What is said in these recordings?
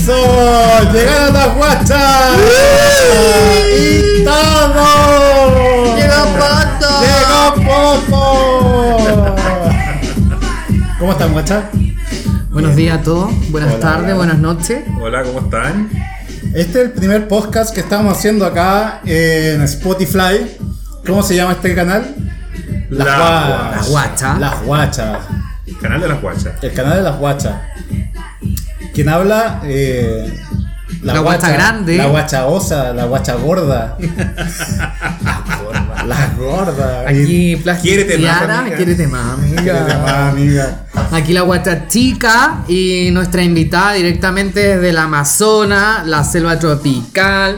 ¡Eso! ¡Llegaron las guachas! ¡Y todo! ¡Llegó Poto! ¡Llegó Poto! ¿Cómo están, guachas? Buenos días a todos, buenas Hola, tardes, buenas noches. Hola, ¿cómo están? Este es el primer podcast que estamos haciendo acá en Spotify. ¿Cómo se llama este canal? La Guachas. Las guachas. Las guachas. Canal de las guachas. El canal de las guachas. Quien habla. eh, La guacha grande. La guacha osa, la guacha gorda. la gorda. Aquí Quiérete más, amiga. quiérete más, amiga. más, amiga. Aquí la guacha chica y nuestra invitada directamente desde la Amazonas, la selva tropical.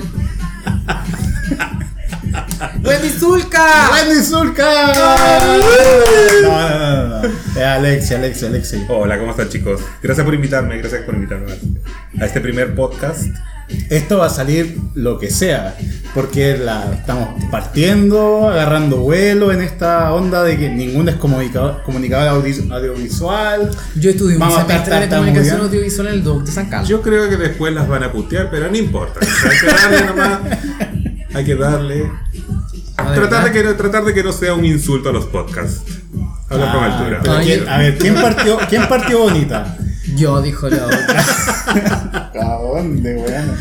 ¡Wendy Zulka! ¡Wendy Zulka! No, no, no, no. Es Alexia, Alexia, Alexia. Hola, ¿cómo están chicos? Gracias por invitarme, gracias por invitarme a este primer podcast. Esto va a salir lo que sea, porque la estamos partiendo, agarrando vuelo en esta onda de que ninguno es comunica- comunicador audi- audiovisual. Yo estudié un Vamos a estar semestre de comunicación audiovisual en el DOC de San Carlos. Yo creo que después las van a putear, pero no importa. Hay que darle nomás. Hay que darle. Ah, ¿de Tratar de, que no, tratar de que no sea un insulto a los podcasts. Hablar con Ah, altura. Ay, ¿quién- a ver, ¿quién partió, ¿quién partió bonita? Yo, dijo la otra. ¿A dónde, weón?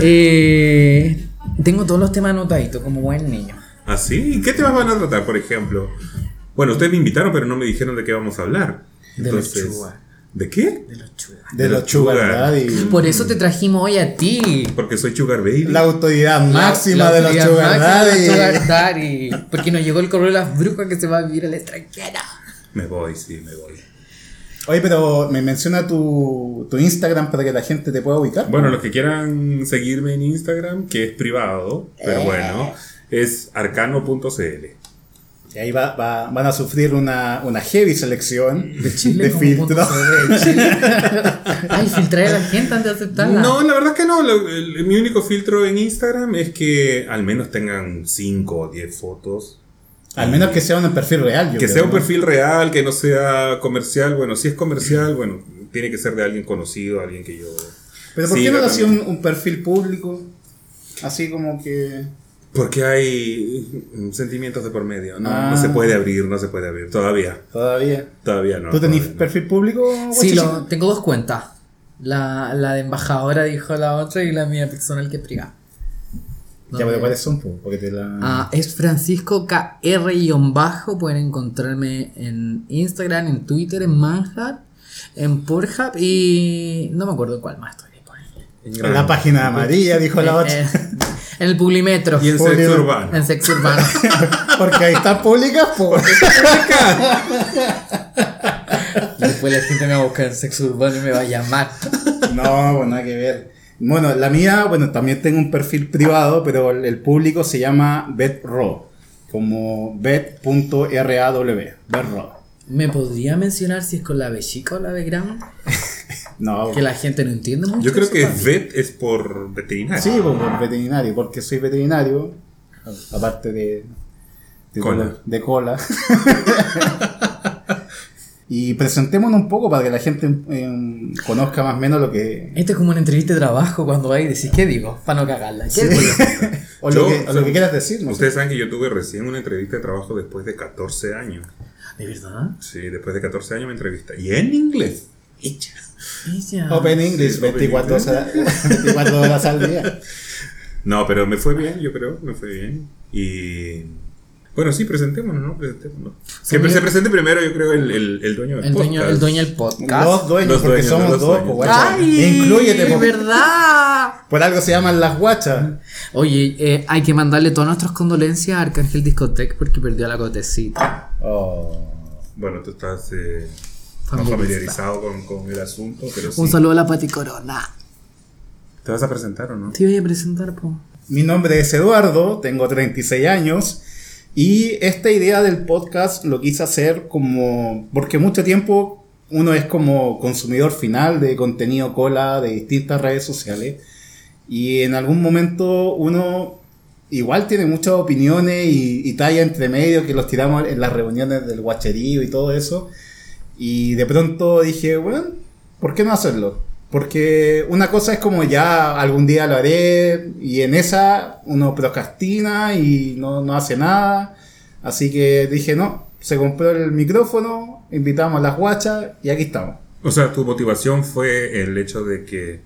Eh, tengo todos los temas anotaditos como buen niño. ¿Ah, sí? ¿Qué temas van a tratar, por ejemplo? Bueno, ustedes me invitaron, pero no me dijeron de qué vamos a hablar. De los Entonces. ¿De qué? De los chugas. De los sugar sugar. daddy. Por eso te trajimos hoy a ti. Porque soy Sugar Baby. La autoridad máxima La- la de los sugar máxima de los daddy. sugar daddy. Porque nos llegó el correo de las brujas que se va a vivir al extranjero. Me voy, sí, me voy. Oye, pero me menciona tu, tu Instagram para que la gente te pueda ubicar. Bueno, los que quieran seguirme en Instagram, que es privado, pero Eh. bueno, es arcano.cl. Y ahí va, va- van a sufrir una, una heavy selección De Chile. de CD de Chile. Ay, filtré a la gente antes de aceptarla. No, la verdad es que no. lo- el- mi único filtro en Instagram es que al menos tengan 5 o 10 fotos. Al menos que sea un perfil real. yo que creo, sea un ¿no? perfil real, que no sea comercial. Bueno, si es comercial, bueno, tiene que ser de alguien conocido, alguien que yo. Pero ¿por qué no hacía un, un perfil público? Así como que. Porque hay sentimientos de por medio. No, Ah. no se puede abrir, no se puede abrir. Todavía. Todavía. Todavía no. ¿Tú tenés todavía no. perfil público? Sí, lo, tengo dos cuentas. La, la de embajadora dijo la otra y la mía personal que es privada. Ya, pero ¿cuáles son? po? Porque te la. Ah, es Francisco KR-bajo. Pueden encontrarme en Instagram, en Twitter, en Manhunt, en Pornhub y no me acuerdo cuál más estoy. En la página amarilla, dijo la Eh, otra. eh, en el Publimetro. Y en Julio. sexo urbano. En sexo urbano. Porque ahí están públicas, pues. Después la gente me va a buscar en sexo urbano y me va a llamar. No, pues nada que ver. Bueno, la mía, bueno, también tengo un perfil privado, pero el, el público se llama BetRaw. Como bet.raw. BetRaw. ¿Me podría mencionar si es con la B chica o la B grande? No, Que la gente no entiende mucho. Yo creo que papi. vet es por veterinario. sí, pues, por veterinario, porque soy veterinario, aparte de, de Cola. De cola. y presentémonos un poco para que la gente em, conozca más o menos lo que... Esto es como una entrevista de trabajo cuando vais y decís, ¿qué digo? Para no cagarla. ¿Qué digo? o, Yo- lo que, o lo que quieras decir, no sé. Ustedes saben que yo tuve recién una entrevista de trabajo después de 14 años. ¿De verdad? Sí, después de 14 años me entrevista. Y en inglés. Ella. Open English, Sí, Open 24 English. horas, 24 horas al día. No, pero me fue bien, yo creo, me fue bien. Y. Bueno, sí, presentémonos, ¿no? Presentémonos. Que Somos- se presente primero, yo creo, el, el, el dueño del El dueño, podcast. el dueño del podcast. Los dueños, Los porque dueños, somos los dos, dueños. pues, guacha. ¡Ay! Incluyete, po. verdad! Por algo se llaman las guachas. Oye, eh, hay que mandarle todas nuestras condolencias a Arcángel Discotec porque perdió la cotecita. Oh. Bueno, tú estás eh, Familiarizado. con, con el asunto, pero sí. Un saludo a la Pati Corona. ¿Te vas a presentar o no? Te voy a presentar, po. Mi nombre es Eduardo, tengo 36 años y esta idea del podcast lo quise hacer como porque mucho tiempo uno es como consumidor final de contenido cola de distintas redes sociales y en algún momento uno igual tiene muchas opiniones y, y talla entre medio que los tiramos en las reuniones del guacherío y todo eso y de pronto dije, bueno, ¿por qué no hacerlo? Porque una cosa es como ya algún día lo haré y en esa uno procrastina y no, no hace nada. Así que dije, no, se compró el micrófono, invitamos a las guachas y aquí estamos. O sea, tu motivación fue el hecho de que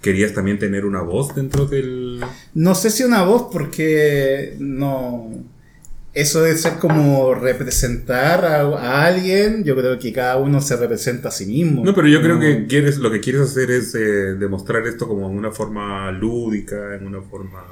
querías también tener una voz dentro del... No sé si una voz porque no... Eso de ser como representar a, a alguien, yo creo que cada uno se representa a sí mismo. No, pero yo creo que quieres, lo que quieres hacer es eh, demostrar esto como en una forma lúdica, en una forma...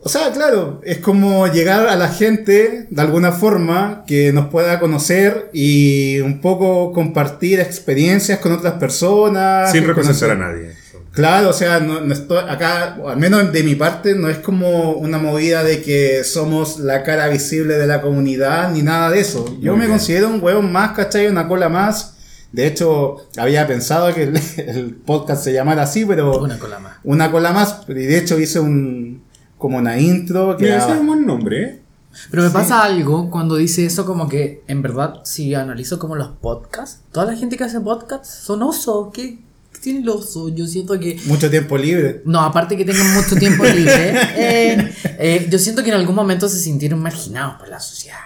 O sea, claro, es como llegar a la gente de alguna forma que nos pueda conocer y un poco compartir experiencias con otras personas. Sin representar conocer- a nadie. Claro, o sea, no, no estoy acá, o al menos de mi parte, no es como una movida de que somos la cara visible de la comunidad ni nada de eso. Yo Muy me bien. considero un huevón más, ¿cachai? Una cola más. De hecho, había pensado que el, el podcast se llamara así, pero Una cola más. una cola más. Y de hecho hice un como una intro que Mira, era- ese es un buen nombre, ¿eh? Pero me pasa algo cuando dice eso, como que en verdad, si analizo como los podcasts, toda la gente que hace podcasts son osos. ¿Qué, qué tiene oso? Yo siento que. mucho tiempo libre. No, aparte que tengan mucho tiempo libre, eh, eh, yo siento que en algún momento se sintieron marginados por la sociedad.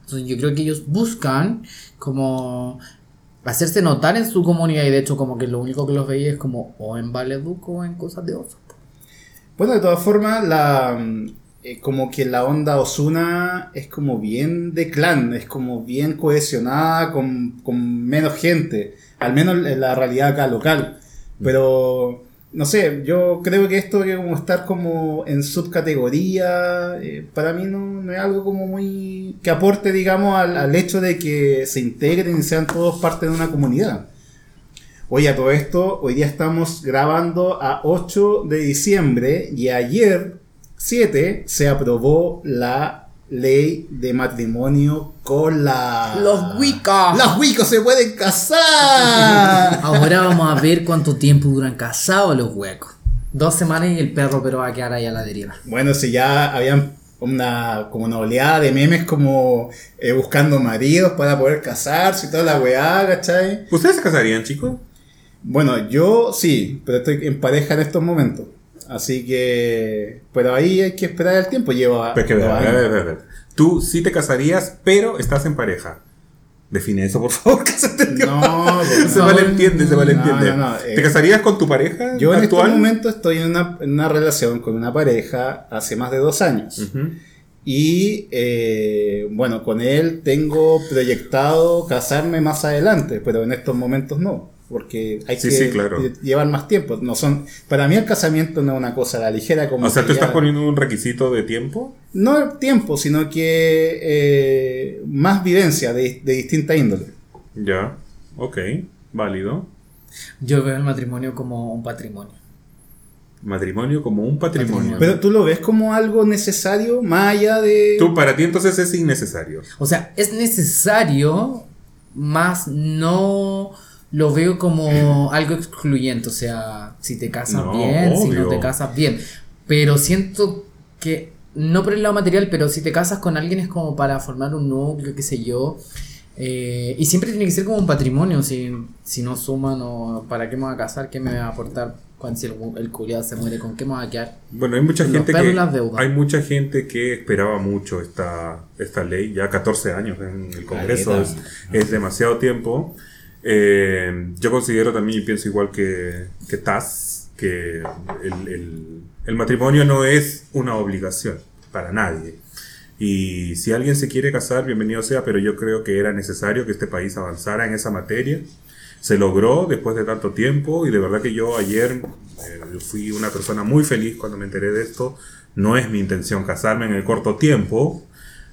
Entonces yo creo que ellos buscan como hacerse notar en su comunidad y de hecho como que lo único que los veía es como o en Valeduc o en cosas de oso. Bueno, de todas formas, la eh, como que la onda Osuna es como bien de clan, es como bien cohesionada con, con menos gente, al menos en la realidad acá local. Pero no sé, yo creo que esto de como estar como en subcategoría, eh, para mí no, no es algo como muy que aporte, digamos, al, al hecho de que se integren y sean todos parte de una comunidad. Oye, a todo esto, hoy día estamos grabando a 8 de diciembre y ayer, 7, se aprobó la ley de matrimonio con la... Los Wiccas. ¡Los Wicos se pueden casar! Ahora vamos a ver cuánto tiempo duran casados los huecos. Dos semanas y el perro pero va a quedar ahí a la deriva. bueno, si ya habían una, como una oleada de memes como eh, buscando maridos para poder casarse y toda la weá, ¿cachai? ¿Ustedes se casarían, chicos? Bueno, yo sí, pero estoy en pareja en estos momentos. Así que. Pero ahí hay que esperar el tiempo. Lleva. Pero es que, a ver, a ver, a ver. Tú sí te casarías, pero estás en pareja. Define eso, por favor, que se entendió. No, se no, malentiende, se malentiende. no, no, eh, ¿Te casarías con tu pareja Yo en este momento estoy en una, en una relación con una pareja hace más de dos años. Y eh, bueno, con él tengo proyectado casarme más adelante, pero en estos momentos no. Porque hay Sí, que sí, claro. lle- llevar más tiempo. No son, para mí el casamiento no es una cosa a la ligera como O sea, tú estás poniendo un requisito de tiempo. No el tiempo, sino que eh, más vivencia de, de distinta índole. Ya, ok, válido. Yo veo el matrimonio como un patrimonio. Matrimonio como un patrimonio. Patrimonio. Pero tú lo ves como algo necesario, más allá de... Tú, para ti entonces es innecesario. O sea, es necesario, más no lo veo como algo excluyente. O sea, si te casas No, bien, si no te casas bien. Pero siento que, no por el lado material, pero si te casas con alguien es como para formar un núcleo, qué sé yo. Eh, y siempre tiene que ser como un patrimonio. Si, si no suman o para qué me voy a casar, qué me va a aportar cuando si el, el culiado se muere, con qué me va a quedar. Bueno, hay mucha Los gente que hay mucha gente que esperaba mucho esta, esta ley, ya 14 años en el Congreso es demasiado tiempo. Eh, yo considero también y pienso igual que, que Taz que el, el- matrimonio no es una obligación para nadie. Y si alguien se quiere casar, bienvenido sea, pero yo creo que era necesario que este país avanzara en esa materia. Se logró después de tanto tiempo y de verdad que yo ayer eh, fui una persona muy feliz cuando me enteré de esto. No es mi intención casarme en el corto tiempo,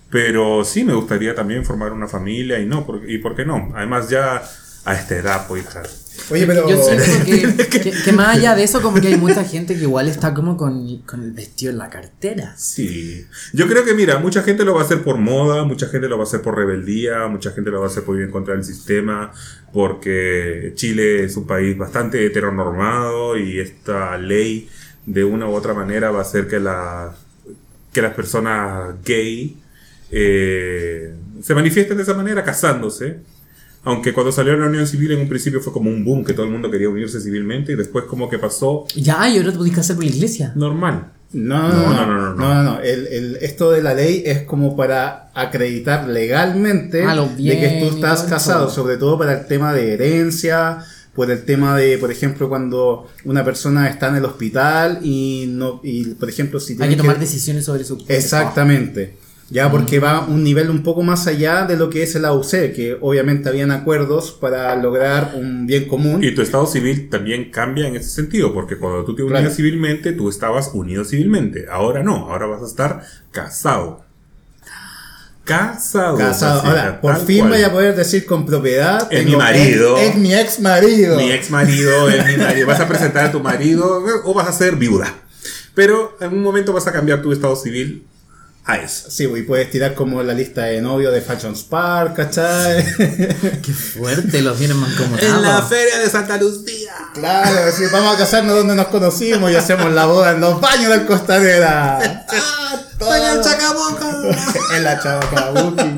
pero sí me gustaría también formar una familia y no, por- y por qué no. Además ya a esta edad, pues hija. Oye, pero... Yo siento que, que, que más allá de eso, como que hay mucha gente que igual está como con, con el vestido en la cartera. Sí, yo creo que mira, mucha gente lo va a hacer por moda, mucha gente lo va a hacer por rebeldía, mucha gente lo va a hacer por ir en contra del sistema, porque Chile es un país bastante heteronormado y esta ley de una u otra manera va a hacer que, la, que las personas gay eh, se manifiesten de esa manera casándose. Aunque cuando salió la unión civil en un principio fue como un boom, que todo el mundo quería unirse civilmente y después como que pasó Ya, y ahora te podés casar por la iglesia. normal. No, no, no, no, no, no, El, el- esto de la ley es como para acreditar legalmente Ah, de que tú estás casado, sobre todo para el tema de herencia, por el tema de, por ejemplo, cuando una persona está en el hospital y no, y por ejemplo, si Hay tiene que tomar decisiones sobre su cuerpo. Exactamente. Ya porque va un nivel un poco más allá de lo que es el AUC, que obviamente habían acuerdos para lograr un bien común. Y tu estado civil también cambia en ese sentido, porque cuando tú te unías Claro. civilmente, tú estabas unido civilmente. Ahora no, ahora vas a estar casado. Casado. Casado. Ahora, por fin cual. voy a poder decir con propiedad. Es mi marido. Es, es mi ex marido. Mi ex marido es mi marido. Vas a presentar a tu marido o vas a ser viuda. Pero en un momento vas a cambiar tu estado civil a eso. Sí, y puedes tirar como la lista de novio de Fashion Spark, ¿cachai? Qué fuerte, los vienen mancomunados. feria de Santa Lucía. claro, decir, vamos a casarnos donde nos conocimos y hacemos la boda en los baños del Costanera. Ah, todo. en la Chabacabuki.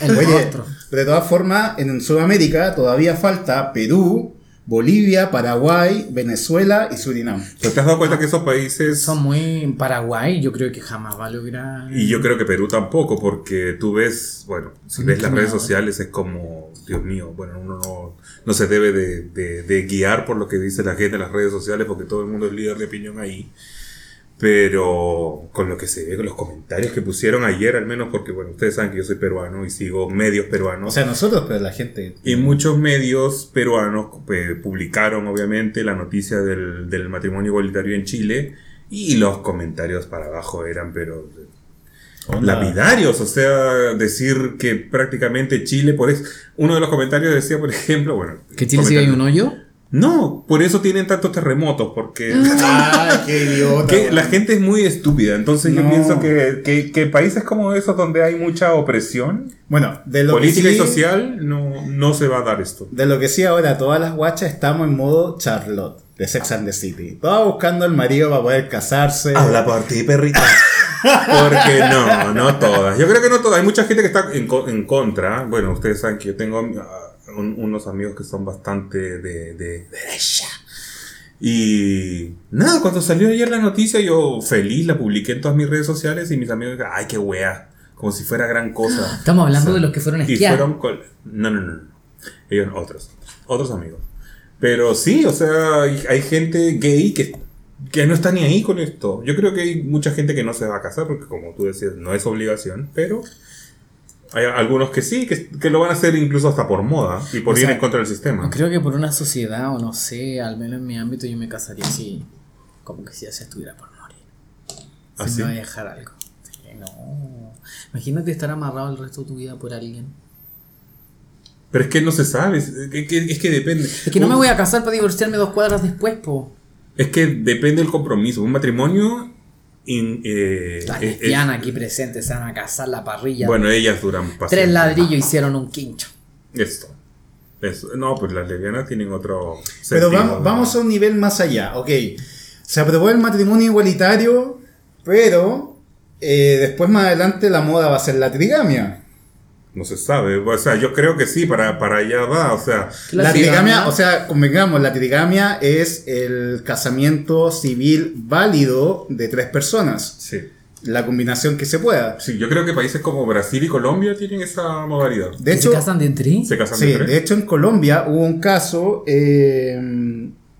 El Oye, de todas formas, en Sudamérica todavía falta Perú, Bolivia, Paraguay, Venezuela y Surinam. ¿Pero te has dado cuenta que esos países... Son muy Paraguay, yo creo que jamás va a lograr. Y yo creo que Perú tampoco, porque tú ves, bueno, si ves las redes sociales es como, Dios mío, bueno, uno no, no se debe de, de- de guiar por lo que dice la gente en las redes sociales, porque todo el mundo es líder de opinión ahí. Pero con lo que se ve, con los comentarios que pusieron ayer, al menos porque, bueno, ustedes saben que yo soy peruano y sigo medios peruanos. O sea, nosotros, pero la gente. Y muchos medios peruanos eh, publicaron, obviamente, la noticia del, del matrimonio igualitario en Chile y los comentarios para abajo eran, pero Onda. lapidarios, o sea, decir que prácticamente Chile, por eso, uno de los comentarios decía, por ejemplo, bueno, ¿Que Chile sigue hay un hoyo? No, por eso tienen tantos terremotos, porque Ay, qué idiota. que la gente es muy estúpida, entonces yo pienso que, que, que países como esos donde hay mucha opresión Bueno, de lo política que y social, no, no se va a dar esto. De lo que sí, ahora todas las guachas estamos en modo Charlotte, de Sex and the City. Todas buscando al marido para poder casarse. por ti, perrita. Porque no, no todas. Yo creo que no todas. Hay mucha gente que está en, en contra. Bueno, ustedes saben que yo tengo ah, un- unos amigos que son bastante de, de derecha. Y nada, cuando salió ayer la noticia, yo feliz la publiqué en todas mis redes sociales y mis amigos, ay, qué wea. Como si fuera gran cosa. Estamos hablando O sea, de los que fueron a Y esquiar. fueron No, no, no. no. Ellos, otros. Otros amigos. Pero sí, o sea, hay, hay gente gay que, que no está ni ahí con esto. Yo creo que hay mucha gente que no se va a casar porque, como tú decías, no es obligación, pero hay algunos que sí, que, que lo van a hacer incluso hasta por moda y por O ir sea, en contra del sistema. Creo que por una sociedad, o no sé, al menos en mi ámbito, yo me casaría si. Como que si ya se estuviera por morir. Si ¿Ah, me va a dejar algo. No. Imagínate estar amarrado el resto de tu vida por alguien. Pero es que no se sabe, es que, que- es que depende. Es que no me voy a casar para divorciarme dos cuadras después, po. Es que depende del compromiso. Un matrimonio... in- eh, La es- es- lesbiana aquí presente se van a casar la parrilla. bueno, ellas duran Tres ladrillos hicieron un quincho. Esto. Eso. No, pues las lesbianas tienen otro. Pero sentido, vamos, vamos a un nivel más allá. Ok, se aprobó el matrimonio igualitario, pero eh, después más adelante la moda va a ser la trigamia. No se sabe. O sea, yo creo que sí, para, para allá va. O sea, ¿Qué La, trigamia? o sea, convengamos, la trigamia es el casamiento civil válido de tres personas. sí. La combinación que se pueda. Sí, yo creo que países como Brasil y Colombia tienen esa modalidad. De ¿Que hecho, ¿Se casan de tres? Se casan sí, de tres. de hecho en Colombia hubo un caso. eh,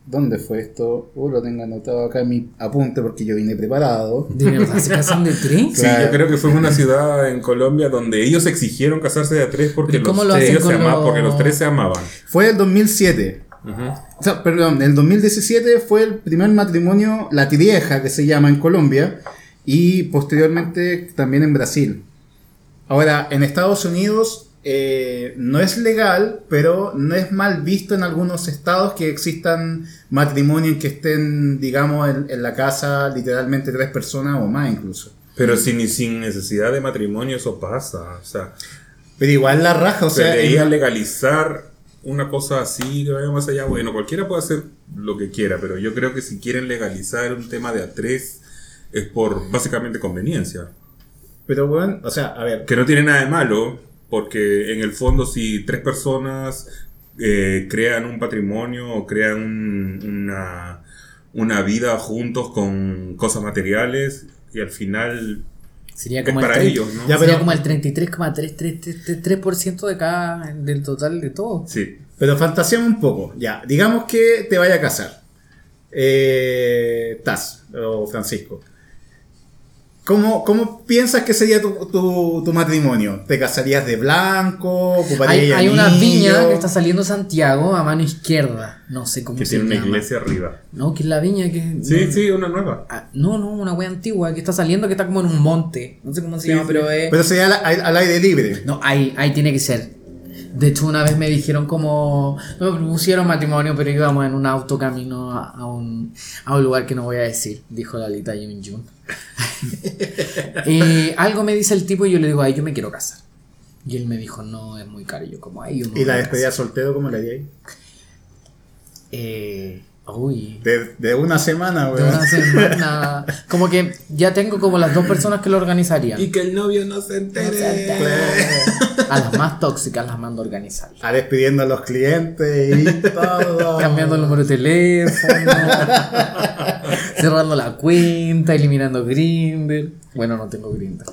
¿Dónde fue esto? Uh, lo tengo anotado acá en mi apunte porque yo vine preparado. ¿De verdad se casan de tres? Sí, Claro. yo creo que fue en una ciudad en Colombia donde ellos exigieron casarse de a tres porque, ¿Pero los, cómo lo hacen ellos se amaban, porque los tres se amaban. Fue el 2007. O sea, perdón, el 2017 fue el primer matrimonio latirieja que se llama en Colombia y posteriormente también en Brasil. Ahora, en Estados Unidos eh, no es legal, pero no es mal visto en algunos estados que existan matrimonios que estén, digamos, en, en la casa literalmente tres personas o más incluso. Pero sin, sin necesidad de matrimonio eso pasa. O sea, Pero igual la raja, o se sea, debería en- legalizar una cosa así que vaya más allá. Bueno, cualquiera puede hacer lo que quiera, pero yo creo que si quieren legalizar un tema de a tres es por básicamente conveniencia. pero bueno, o sea, a ver, Que no tiene nada de malo, Porque en el fondo si tres personas eh, crean un patrimonio o crean un- una, una vida juntos con cosas materiales y al final Sería es como el para ellos, ¿no? Ya, sería como el 33,333% de cada del total de todo. Sí. Pero fantaseamos un poco. Ya, digamos que te vaya a casar. Eh, Taz o Francisco. ¿Cómo, ¿Cómo piensas que sería tu, tu- tu matrimonio? ¿Te casarías de blanco? ¿Ocuparías Hay, hay una viña que está saliendo de Santiago a mano izquierda. No sé cómo Que se tiene una llama. iglesia arriba. No, que es la viña que. Sí, no, sí, una nueva. Ah, no, no, una wea antigua que está saliendo que está como en un monte. No sé cómo se Sí, llama, sí. pero es. Pero sería al, al- al aire libre. No, ahí, ahí tiene que ser. De hecho, una vez me dijeron como. Me propusieron matrimonio, pero íbamos en un auto camino a, a un, a un lugar que no voy a decir, dijo Lalita Yun Jun. Y algo me dice el tipo y yo le digo, ay, yo me quiero casar. Y él me dijo, no, es muy caro. Y yo, como, ay, yo me ¿Y la a despedida casar". soltero cómo la haríais? Eh, uy. De, de una semana, De weón. una semana. Como que ya tengo como las dos personas que lo organizarían. que el novio no se entere. A las más tóxicas las mando a organizar. A despidiendo a los clientes y todo. Cambiando el número de teléfono, cerrando la cuenta, eliminando Grindr. Bueno, no tengo Grindr.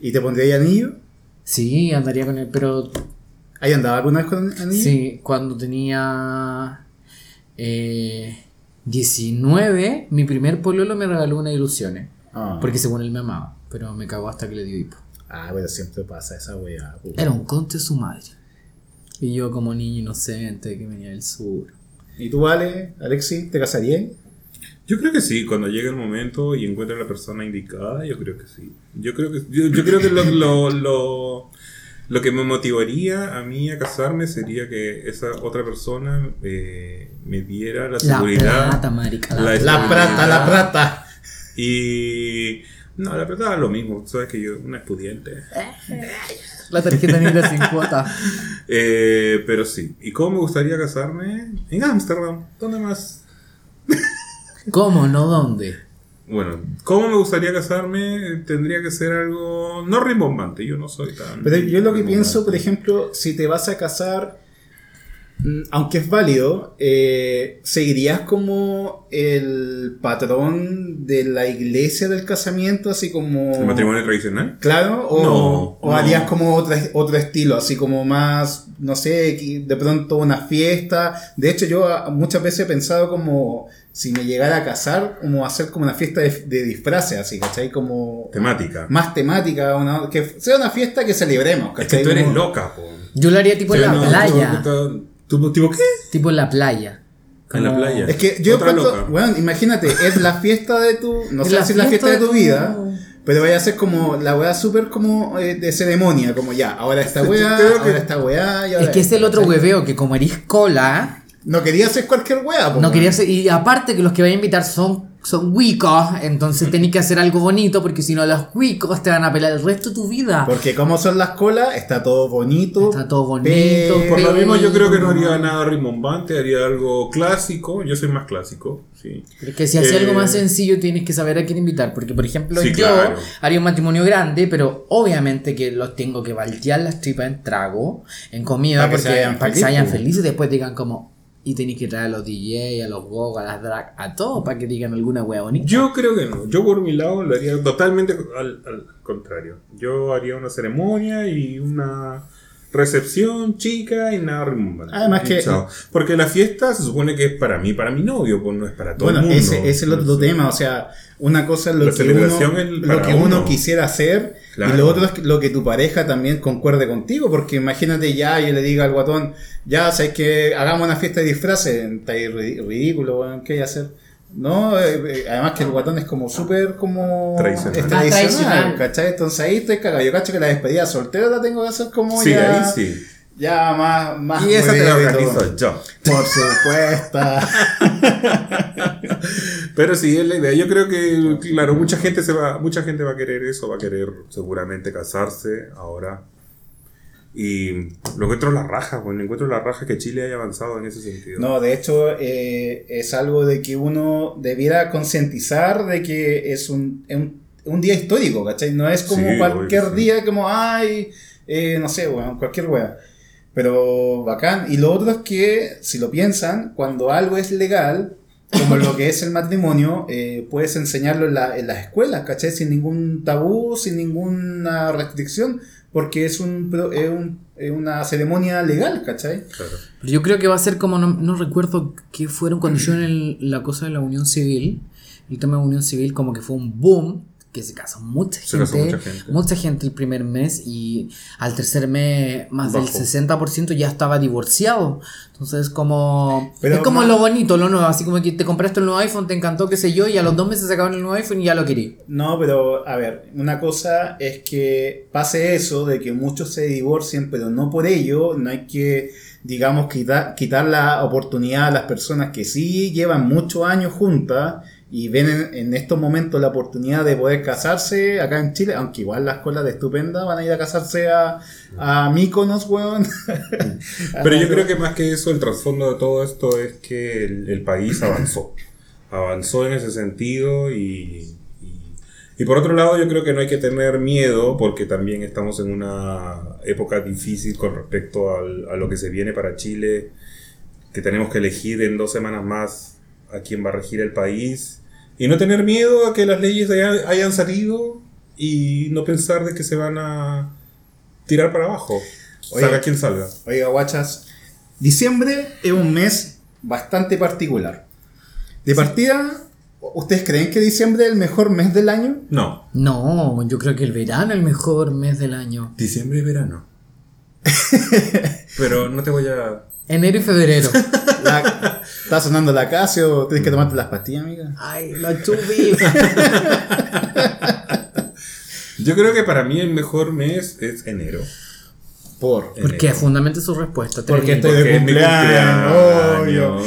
¿Y te pondrías anillo? Sí, andaría con él, pero ¿Ahí andaba alguna vez con anillo? sí, cuando tenía eh, 19, mi primer pololo me regaló unas ilusiones. Ah. Porque según él me amaba, pero me cagó hasta que le dio hipo. Ah, pero siempre pasa esa weá. pu. Era un conte su madre. Y yo como niño inocente que venía del sur. ¿Y tú, Ale, Alexi, te casarías? Yo creo que sí, cuando llegue el momento y encuentre a la persona indicada, yo creo que sí. Yo creo que, yo, yo creo que lo, lo, lo, lo que me motivaría a mí a casarme sería que esa otra persona eh, me diera la La seguridad. plata, marica. La, La- plata. La prata, la prata. Y. No, la verdad es lo mismo. Sabes que yo, una estudiante. La tarjeta negra sin cuota. Eh, pero sí. ¿Y cómo me gustaría casarme? En Ámsterdam. ¿Dónde más? ¿Cómo? ¿No dónde? Bueno, ¿cómo me gustaría casarme? Tendría que ser algo no rimbombante. Yo no soy tan. Pero yo lo que pienso, por ejemplo, si te vas a casar, mm, aunque es válido, eh, ¿seguirías como el patrón de la iglesia del casamiento, así como... ¿El matrimonio tradicional? Claro, o, No, o no. harías como otro, otro estilo, así como más, no sé, de pronto una fiesta. De hecho, yo ah, muchas veces he pensado como si me llegara a casar, como hacer como una fiesta de, de disfraces, así, ¿cachai? Como Temática. más temática, una- que sea una fiesta que celebremos, Es ¿cachai? que tú eres Como- loca, po. Yo lo haría tipo en la no, playa. tú- tú- tú- ¿Tipo qué? Tipo en la playa. En la playa. Es que yo bueno, imagínate, es la fiesta de tu, no Es sé si es la fiesta de tu de tu- vida, pero vaya a ser como la weá súper como eh, de ceremonia, como ya, ahora esta weá, que- ahora esta weá, y ahora Es que es el otro hueveo que como eres cola, No quería hacer cualquier weá, po, no quería ser, y aparte que los que vayan a invitar son, son huicos, entonces tenés que hacer algo bonito porque si no los huicos te van a pelar el resto de tu vida. Porque como son las colas, está todo bonito. Está todo bonito, pero- Por lo mismo yo creo que no haría nada rimbombante, haría algo clásico. Yo soy más clásico, sí. Porque si haces Eh, algo más sencillo tienes que saber a quién invitar. Porque, por ejemplo, Sí, yo claro. haría un matrimonio grande, pero obviamente que los tengo que voltear las tripas en trago, en comida, Para que porque se vayan para que se felices y después digan como... Y tenéis que traer a los DJ, a los gogos, a las drag, a todos para que digan alguna wea bonita. Yo creo que no. Yo por mi lado lo haría totalmente al, al contrario. Yo haría una ceremonia y una recepción chica y nada rimbombante. Además que- chao. Porque la fiesta se supone que es para mí, para mi novio, pues no es para todo Bueno, el mundo. ese, ese es el otro tema, o sea, una cosa es lo La que uno, lo que uno uno. quisiera hacer Claro. y lo otro es lo que tu pareja también concuerde contigo, porque imagínate ya yo le diga al guatón, ya sabes que hagamos una fiesta de disfraces, está ahí ri- ridículo, ¿qué hay que hacer? No, eh, eh, además que el guatón es como súper como Tradicional. es Más tradicional, tradicional. ¿cachai? Entonces ahí estoy cagado. Yo cacho que la despedida soltera la tengo que hacer como Sí, ya, ahí sí. ya más, más Y esa te la organizo yo. Por supuesto. Pero sí, es la idea. Yo creo que, claro, mucha gente se va, mucha gente va a querer eso, va a querer seguramente casarse ahora. Y lo encuentro la raja, bueno, encuentro la raja que Chile haya avanzado en ese sentido. No, de hecho eh, es algo de que uno debiera concientizar de que es un, un, un día histórico, ¿cachai? No es como Sí, cualquier obvio, sí. día como, ay, eh, no sé, weón, cualquier wea. Pero bacán. Y lo otro es que, si lo piensan, cuando algo es legal, como lo que es el matrimonio, eh, puedes enseñarlo en, la- en las escuelas, ¿cachai? Sin ningún tabú, sin ninguna restricción, porque es, un, es, un- es una ceremonia legal, ¿cachai? Claro. Pero yo creo que va a ser como, no, no recuerdo qué fueron cuando hicieron el- la cosa de la unión civil, el tema de unión civil como que fue un boom, que se casó mucha gente, casó mucha gente. mucha gente el primer mes y al tercer mes más del Bajó. 60% ya estaba divorciado. Entonces como Pero es como lo bonito, lo nuevo, así como que te compraste el nuevo iPhone, te encantó, qué sé yo, y a los dos meses sacaban el nuevo iPhone y ya lo querí. No, pero a ver, una cosa es que pase eso, de que muchos se divorcien, pero no por ello, no hay que, digamos, quitar, quitar la oportunidad a las personas que sí llevan muchos años juntas y ven en, en estos momentos la oportunidad de poder casarse acá en Chile, aunque igual las colas de estupenda van a ir a casarse a, a Míconos, weón. Pero yo creo que más que eso, el trasfondo de todo esto es que el, el país avanzó. Avanzó en ese sentido y, y, y por otro lado yo creo que no hay que tener miedo porque también estamos en una época difícil con respecto al- a lo que se viene para Chile, que tenemos que elegir en dos semanas más a quién va a regir el país y no tener miedo a que las leyes hayan, hayan salido y no pensar de que se van a tirar para abajo. Oye. Salga quien salga. Oiga, guachas, diciembre es un mes bastante particular. De partida, ¿ustedes creen que diciembre es el mejor mes del año? No. No, yo creo que el verano es el mejor mes del año. Diciembre y verano. Pero no te voy a. Enero y febrero. La- ¿Está sonando la Casio? ¿Tienes que tomarte las pastillas, amiga? Ay, la chubi. Yo creo que para mí el mejor mes es enero. Por. ¿Por qué? Fundamente su respuesta. Porque estoy de Porque cumpleaños, cumpleaños.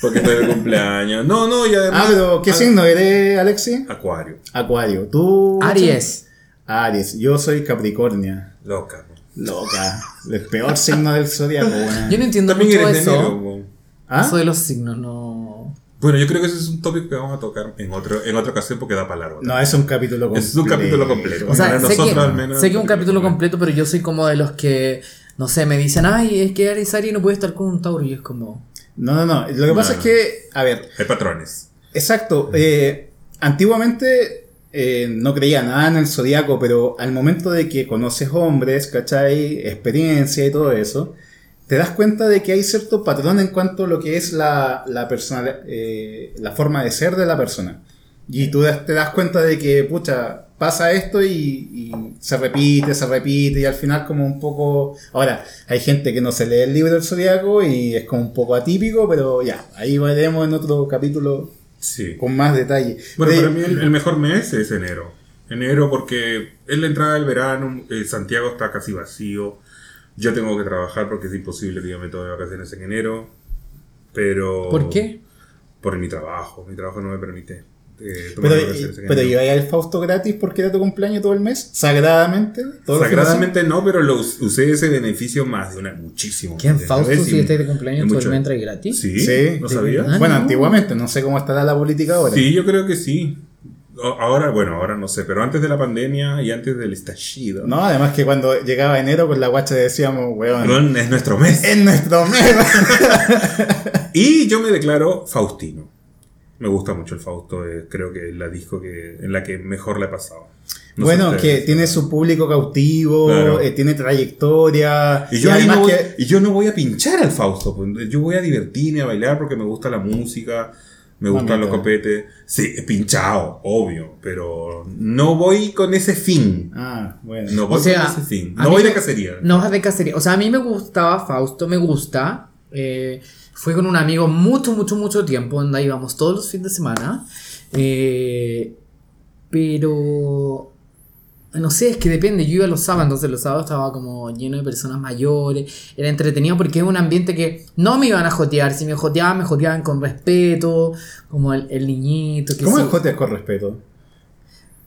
Porque estoy de cumpleaños. No, no, y además. Ah, pero ¿qué Ah, signo eres, Alexi? Acuario. Acuario. ¿Tú? Aries. Aries. Yo soy Capricornia. Loca. Loca. El peor signo del zodiaco, weón. Yo no entiendo También mucho eres de eso. enero. ¿Ah? Eso de los signos, no. Bueno, yo creo que ese es un tópico que vamos a tocar en, otro, en otra ocasión porque da para largo. No, es un capítulo completo. Es un capítulo completo. O sea, Para sé nosotros que, al menos- sé que es un capítulo completo, pero yo soy como de los que, no sé, me dicen, ay, es que Aries Aries no puede estar con un Tauro. Y es como, No, no, no. Lo que pasa No. es que, a ver, Hay patrones. Exacto. eh, antiguamente eh, no creía nada en el zodiaco, pero al momento de que conoces hombres, ¿cachai? Experiencia y todo eso, te das cuenta de que hay cierto patrón en cuanto a lo que es la, la, personal- eh, la forma de ser de la persona. Y tú te das cuenta de que, pucha, pasa esto y, y se repite, se repite y al final como un poco... Ahora, hay gente que no se lee el libro del zodiaco y es como un poco atípico, pero ya, ahí veremos en otro capítulo Sí. con más detalle. Bueno, De- para mí el, el mejor mes es enero. Enero porque es la entrada del verano, eh, Santiago está casi vacío. Yo tengo que trabajar porque es imposible que yo me tome vacaciones en enero. Pero... ¿por qué? Por mi trabajo. Mi trabajo no me permite eh, Pero, en pero lleváis el Fausto gratis porque era tu cumpleaños todo el mes, sagradamente. Sagradamente no, pero lo us- usé ese beneficio más de una muchísimo. ¿Quién Fausto si y- estáis de cumpleaños y todo el mes entra gratis? Sí, Sí, ¿no sabía? verdad. Bueno, no. antiguamente, no sé cómo estará la política ahora. Sí, yo creo que sí. Ahora, bueno, ahora no sé, pero antes de la pandemia y antes del estallido. No, además que cuando llegaba enero con la guacha decíamos, weón, es nuestro mes. es nuestro mes. Y yo me declaro Faustino. Me gusta mucho el Fausto, eh, creo que es la disco que, en la que mejor le he pasado. No bueno, que tiene su público cautivo, Claro. eh, tiene trayectoria. Y yo, además no voy, que... y yo no voy a pinchar al Fausto, pues, yo voy a divertirme, a bailar porque me gusta la música, me gustan los copetes. Sí, he pinchado, obvio, pero no voy con ese fin. Ah, bueno. No voy O sea, con ese fin. No voy de cacería. No vas de cacería. O sea, a mí me gustaba Fausto, me gusta. Eh, fue con un amigo mucho, mucho, mucho tiempo, donde íbamos todos los fines de semana. Eh, pero. No sé, es que depende. Yo iba los sábados, entonces los sábados estaba como lleno de personas mayores. Era entretenido porque es un ambiente que no me iban a jotear. Si me joteaban, me joteaban con respeto. Como el, el niñito. Que ¿Cómo sí. es joteas con respeto?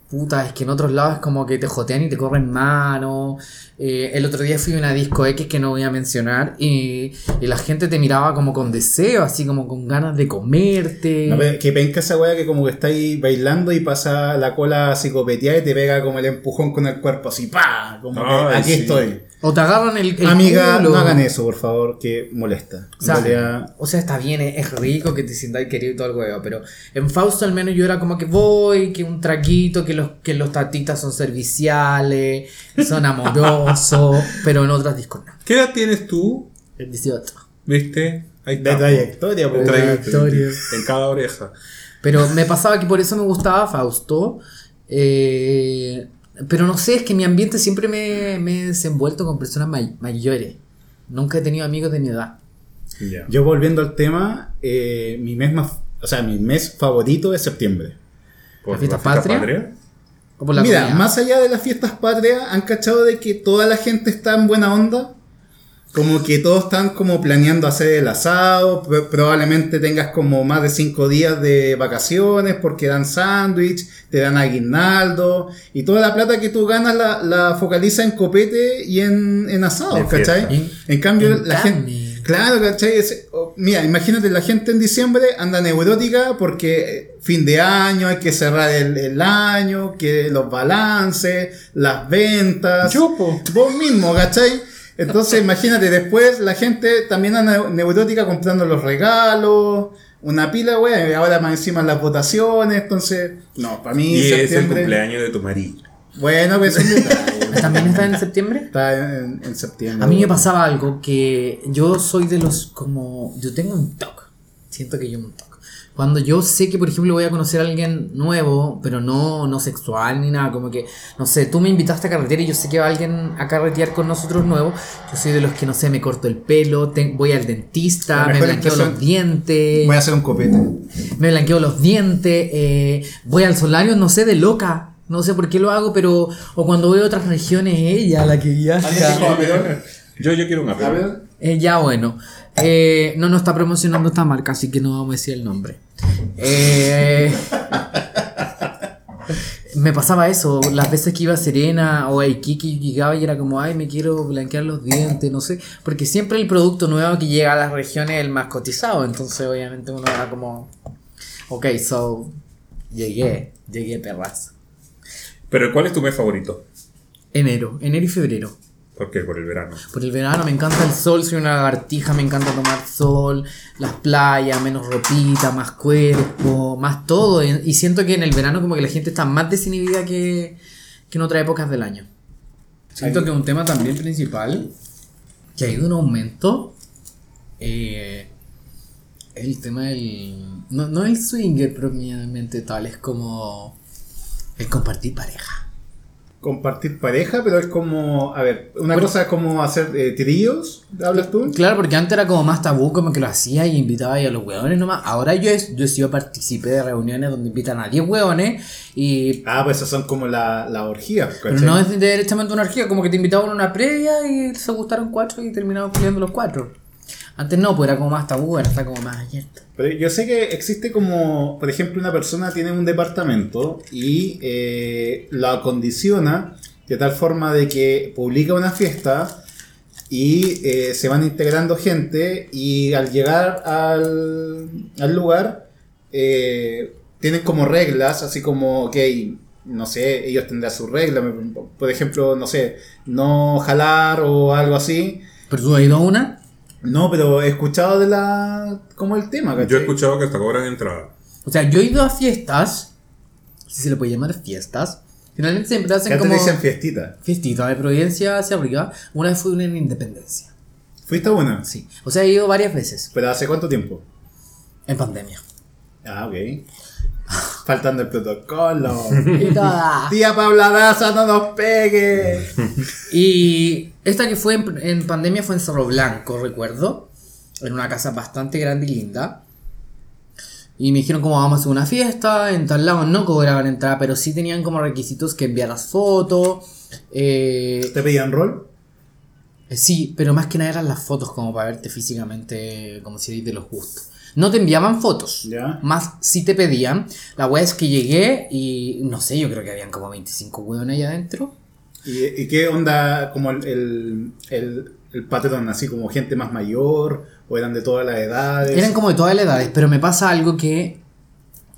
Puta, es que en otros lados es como que te jotean y te corren mano. Eh, el otro día fui a una disco X que no voy a mencionar y, y la gente te miraba como con deseo, así como con ganas de comerte. No, que penca esa wea que como que está ahí bailando y pasa la cola psicopeteada y te pega como el empujón con el cuerpo así, pa, como que aquí sí. estoy. O te agarran el, el Amiga, culo. no hagan eso, por favor, que molesta. O sea, realidad, o sea, está bien, es es rico que te sientas querido y todo el huevo, pero en Fausto al menos yo era como que voy, que un traguito, que los, que los tatitas son serviciales, son amorosos, pero en otras discos no. ¿Qué edad tienes tú? El 18. ¿Viste? Ahí de está. trayectoria, pues, De weón. trayectoria. En cada oreja. Pero me pasaba que por eso me gustaba Fausto. eh, pero no sé, es que mi ambiente siempre me, me he desenvuelto con personas may- mayores. Nunca he tenido amigos de mi edad. Yo volviendo al tema, eh, mi mes más, o sea, mi mes favorito es septiembre. ¿Por ¿La fiesta patria? O por la Mira, comida. más allá de las fiestas patrias, ¿han cachado de que toda la gente está en buena onda? Como que todos están como planeando hacer el asado, pro- probablemente tengas como más de cinco días de vacaciones porque dan sándwich, te dan aguinaldo y toda la plata que tú ganas la, la focaliza en copete y en, en asado, En. ¿cachai? En- En cambio, la gente... Claro, ¿cachai? Es- oh, mira, imagínate, la gente en diciembre anda neurótica porque eh, fin de año, hay que cerrar el, el año, que los balances, las ventas. Yo, po. Vos mismo, ¿cachai? Entonces, imagínate, después la gente también anda neu- neurótica comprando los regalos, una pila, güey, y ahora más encima las votaciones, entonces, no, para mí Y es el cumpleaños de tu marido. Bueno, pues. ¿También está en septiembre? Está en, en septiembre. A mí me pasaba algo que yo soy de los como. Yo tengo un toque. Siento que yo un toque. Cuando yo sé que, por ejemplo, voy a conocer a alguien nuevo, pero no, no sexual ni nada, como que, no sé, tú me invitaste a carretear y yo sé que va alguien a carretear con nosotros nuevo. Yo soy de los que, no sé, me corto el pelo, te- voy al dentista, me blanqueo impresión- los dientes, Voy a hacer un copete. me blanqueo los dientes, eh, voy al solario, no sé, de loca. No sé por qué lo hago, pero. O cuando voy a otras regiones, ella, la que viaja. Yo, yo quiero ver. Eh, ya bueno. Eh, no nos está promocionando esta marca, así que no vamos a decir el nombre. Eh, me pasaba eso, las veces que iba a Serena o a Iquique llegaba y era como, ay, me quiero blanquear los dientes, no sé. Porque siempre el producto nuevo que llega a las regiones es el más cotizado, entonces obviamente uno era como, ok, so, llegué, llegué perras. Pero ¿cuál es tu mes favorito? Enero, enero y febrero. ¿Por qué? Por el verano. Por el verano me encanta el sol, soy una lagartija, me encanta tomar sol, las playas, menos ropita, más cuerpo, más todo. Y siento que en el verano como que la gente está más desinhibida que, que en otras épocas del año. Siento que un tema también principal que ha ido en aumento eh, es el tema del... No, no el swinger propiamente tal, es como el compartir pareja. Compartir pareja, pero es como, a ver, una cosa es como hacer eh, tríos, ¿hablas tú? Claro, porque antes era como más tabú, como que lo hacía y invitaba a los hueones nomás. Ahora yo, he- yo he sido participé de reuniones donde invitan a 10 hueones y... Ah, pues esas son como la, la orgía, no es directamente una orgía, como que te invitaban a una previa y se gustaron cuatro y terminaban peleando los cuatro. Antes no, pues era como más tabú, ahora está como más abierto. Pero yo sé que existe como, por ejemplo, una persona tiene un departamento y eh, lo acondiciona de tal forma de que publica una fiesta y eh, se van integrando gente y al llegar al, al lugar eh, tienen como reglas, así como, ok, no sé, ellos tendrán sus reglas, por ejemplo, no sé, no jalar o algo así. ¿Pero tú has ido a una? No, pero he escuchado de la como el tema, ¿cachai? Yo he escuchado que hasta cobran entrada. O sea, yo he ido a fiestas, si se le puede llamar fiestas. Finalmente siempre hacen Ya te como... dicen fiestita. Fiestita de Providencia hacia arriba. Una vez fui una en Independencia. ¿Fuiste a una? Sí. O sea, he ido varias veces. ¿Pero hace cuánto tiempo? En pandemia. Ah, ok. Faltando el protocolo. Y toda. Tía Paula Daza, no nos pegue. Y esta que fue en, en pandemia fue en Cerro Blanco, recuerdo. En una casa bastante grande y linda. Y me dijeron cómo vamos a hacer una fiesta. En tal lado no cobraban entrada, pero sí tenían como requisitos que enviaras fotos. Eh, ¿Te pedían rol? sí, pero más que nada eran las fotos como para verte físicamente como si eres de los gustos. No te enviaban fotos. Ya. Más si te pedían. La wea es que llegué y no sé, yo creo que habían como 25 weones ahí adentro. ¿Y, y qué onda como el, el, el, el patrón? ¿Así como gente más mayor? ¿O eran de todas las edades? Eran como de todas las edades, pero me pasa algo que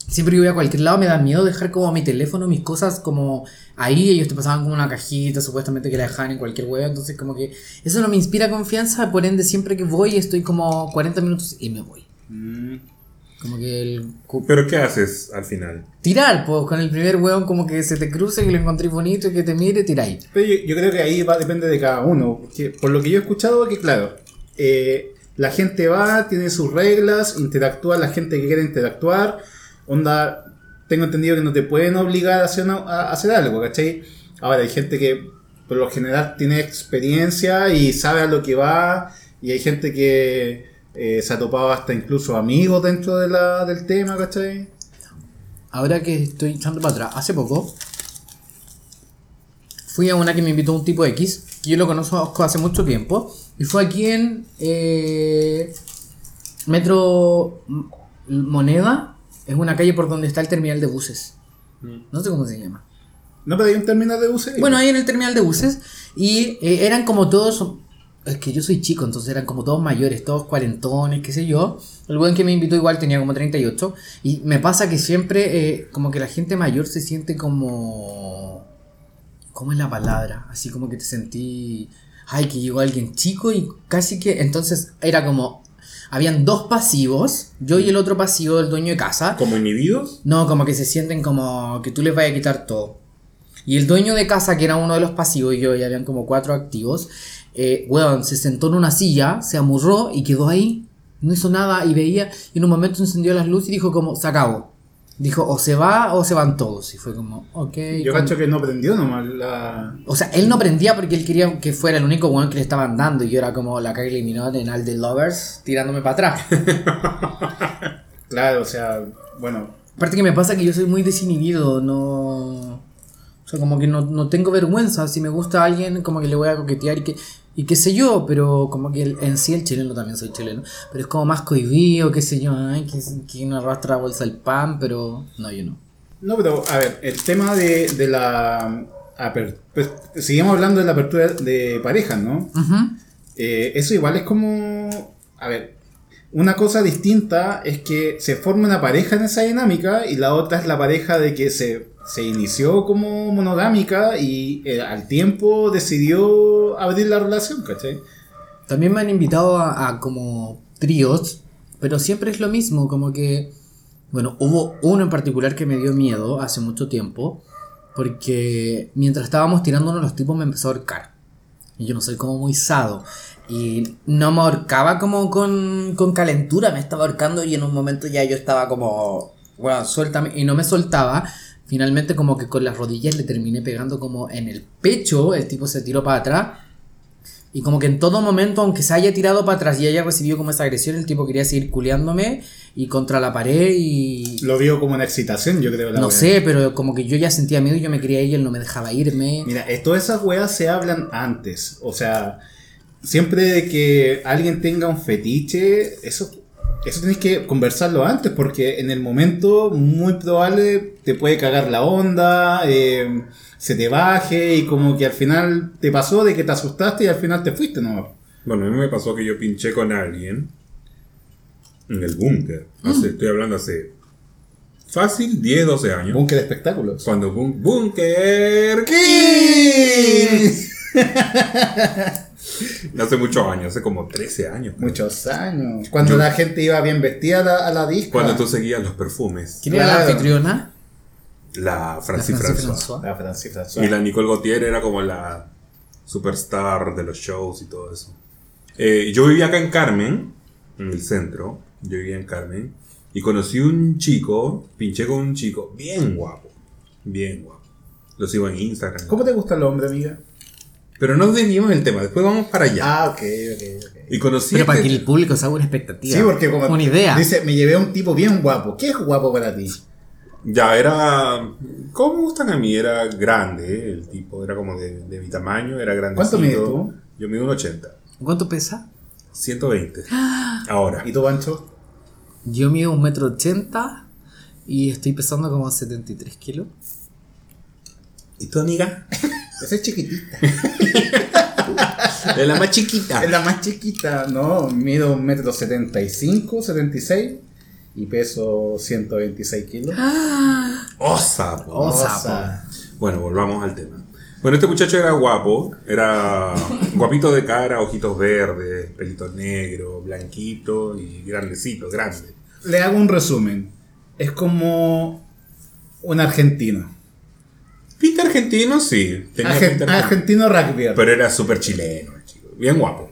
siempre que voy a cualquier lado me da miedo dejar como mi teléfono, mis cosas como ahí, ellos te pasaban como una cajita supuestamente que la dejaban en cualquier hueá, entonces como que eso no me inspira confianza, por ende siempre que voy estoy como 40 minutos y me voy. Mm. Como que el Pero ¿qué haces al final? tirar, pues con el primer hueón como que se te cruce, que lo encontré bonito y que te mire, tiráis. Pero yo, yo creo que ahí va depende de cada uno. Porque por lo que yo he escuchado, que claro, eh, la gente va, tiene sus reglas, interactúa la gente que quiere interactuar. Onda, tengo entendido que no te pueden obligar a hacer, una- a hacer algo, ¿cachai? Ahora, hay gente que por lo general tiene experiencia y sabe a lo que va. Y hay gente que eh, se ha topado hasta incluso amigos dentro de la, del tema, ¿cachai? Ahora que estoy echando para atrás, hace poco fui a una que me invitó un tipo X, que yo lo conozco hace mucho tiempo, y fue aquí en eh, Metro Moneda, es una calle por donde está el terminal de buses. No sé cómo se llama. No, pero hay un terminal de buses. Bueno, ahí en el terminal de buses, y eh, eran como todos. Es que yo soy chico, entonces eran como todos mayores, todos cuarentones, qué sé yo. El buen que me invitó igual tenía como 38. Y me pasa que siempre, eh, como que la gente mayor se siente como. ¿Cómo es la palabra? Así como que te sentí. Ay, que llegó alguien chico y casi que. Entonces era como. Habían dos pasivos, yo y el otro pasivo, el dueño de casa. ¿Como inhibidos? No, como que se sienten como que tú les vayas a quitar todo. Y el dueño de casa, que era uno de los pasivos, y yo, ya habían como cuatro activos, eh, weón, se sentó en una silla, se amurró y quedó ahí. No hizo nada y veía, y en un momento encendió las luces y dijo como, se acabó. Dijo, o se va o se van todos. Y fue como, ok. Yo cacho que no prendió nomás la. O sea, él no prendía porque él quería que fuera el único weón que le estaban dando. Y yo era como la Kylie Minogue en All the Lovers, tirándome para atrás. Claro, o sea, bueno, Aparte que me pasa que yo soy muy desinhibido, no... O sea, como que no, no tengo vergüenza. Si me gusta alguien, como que le voy a coquetear y que... Y qué sé yo, pero como que el- en sí el chileno también soy chileno. Pero es como más cohibido, qué sé yo, ay, que, que no arrastra bolsa del pan, pero... No, yo no. No, pero a ver, el tema de, de la. aper- pues, seguimos hablando de la apertura de parejas, ¿no? Eh, eso igual es como. A ver, una cosa distinta es que se forma una pareja en esa dinámica y la otra es la pareja de que se, se inició como monogámica y eh, al tiempo decidió abrir la relación, ¿cachai? También me han invitado a, como tríos, pero siempre es lo mismo, como que, bueno, hubo uno en particular que me dio miedo hace mucho tiempo, porque mientras estábamos tirándonos los tipos me empezó a ahorcar. Y yo no soy como muy sado. Y no me ahorcaba como con, con calentura, me estaba ahorcando y en un momento ya yo estaba como, bueno, suéltame, y no me soltaba. Finalmente como que con las rodillas le terminé pegando como en el pecho, el tipo se tiró para atrás. Y como que en todo momento, aunque se haya tirado para atrás y haya recibido como esa agresión, el tipo quería seguir culeándome y contra la pared y... Lo vio como una excitación, yo creo. la No wea. sé, pero como que yo ya sentía miedo y yo me quería ir y él no me dejaba irme. Mira, eh, todas esas weas se hablan antes. O sea, siempre que alguien tenga un fetiche, eso, eso tenés que conversarlo antes, porque en el momento muy probable te puede cagar la onda, eh, se te baje y como que al final te pasó de que te asustaste y al final te fuiste, ¿no? Bueno, a mí me pasó que yo pinché con alguien en el búnker. Hace- Estoy hablando hace fácil 10, 12 años. Búnker de espectáculos. Cuando bún- Búnker King. hace muchos años, hace como 13 años. creo. Muchos años. Cuando Yo- la gente iba bien vestida a la, a la disco. Cuando tú seguías los perfumes. ¿Quién era la anfitriona? La Francis La Francis François. François. La Francis François. Y la Nicole Gautier era como la superstar de los shows y todo eso. Eh, yo vivía acá en Carmen, en el centro. Yo vivía en Carmen. Y conocí un chico, pinché con un chico bien guapo. Bien guapo. Lo sigo en Instagram. ¿Cómo te gusta el hombre, amiga? Pero no desviemos el tema, después vamos para allá. Ah, ok, ok, ok. Y conocí Pero para este- que el público se haga una expectativa. Sí, porque como Una idea. dice, me llevé a un tipo bien guapo. ¿Qué es guapo para ti? Ya era. ¿Cómo me gustan a mí? Era grande, eh, el tipo. Era como de, de mi tamaño, era grande. ¿Cuánto mides tú? Yo mido un 80. ¿Cuánto pesa? 120. Ahora. ¿Y tú, Pancho? Yo mido un metro ochenta y estoy pesando como 73 kilos. ¿Y tu amiga? Esa es chiquitita. Es la más chiquita. Es la más chiquita, ¿no? Mido un metro setenta y cinco, setenta y seis y peso 126 kilos. Osa, po. Oh, Osa. Bueno, volvamos al tema. Bueno, este muchacho era guapo, era guapito de cara, ojitos verdes, pelitos negros, blanquito y grandecito, grande. Le hago un resumen. Es como un argentino. Pinta argentino, sí. Tenía Argen- pinta argentino. rugby. Pero era súper chileno, el chico. Bien guapo.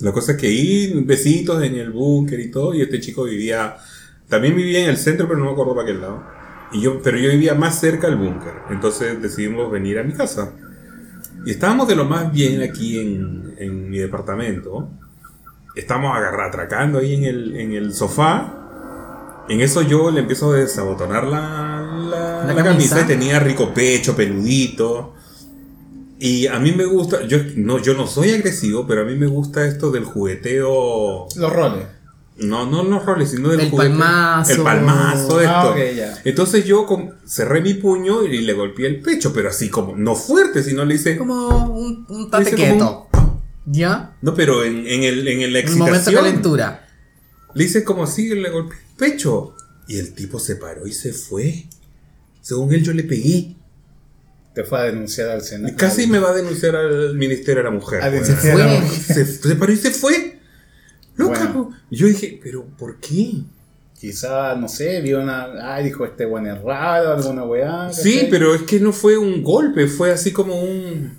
La cosa es que ahí, besitos en el búnker y todo, y este chico vivía, también vivía en el centro, pero no me acuerdo para qué lado. Y yo, pero yo vivía más cerca del búnker. Entonces decidimos venir a mi casa. Y estábamos de lo más bien aquí en, en mi departamento. Estábamos agarra- atracando ahí en el, en el sofá. En eso yo le empiezo a desabotonar la, la, La la camisa. camisa. tenía rico pecho, peludito. Y a mí me gusta, yo no, yo no soy agresivo, pero a mí me gusta esto del jugueteo. Los roles. No, no los roles, sino del El juguete- palmazo. El palmazo, esto. Ah, ok, ya. Entonces yo com- cerré mi puño y le golpeé el pecho, pero así como, no fuerte, sino le hice. Como un, un. ¿Ya? No, pero en, en el, en la En un momento de excitación. calentura. Le hice como así, le golpeé el pecho. Y el tipo se paró y se fue. Según él, yo le pegué. Te fue a denunciar al Senado. Casi me va a denunciar al Ministerio de la Mujer. A denunciar Fue. a la mujer. se, se paró y se fue. Loca, Bueno. Yo dije, ¿pero por qué? Quizá, no sé, vio una. Ay, dijo este buen es raro, alguna weá. Sí, pero es que no fue un golpe, fue así como un.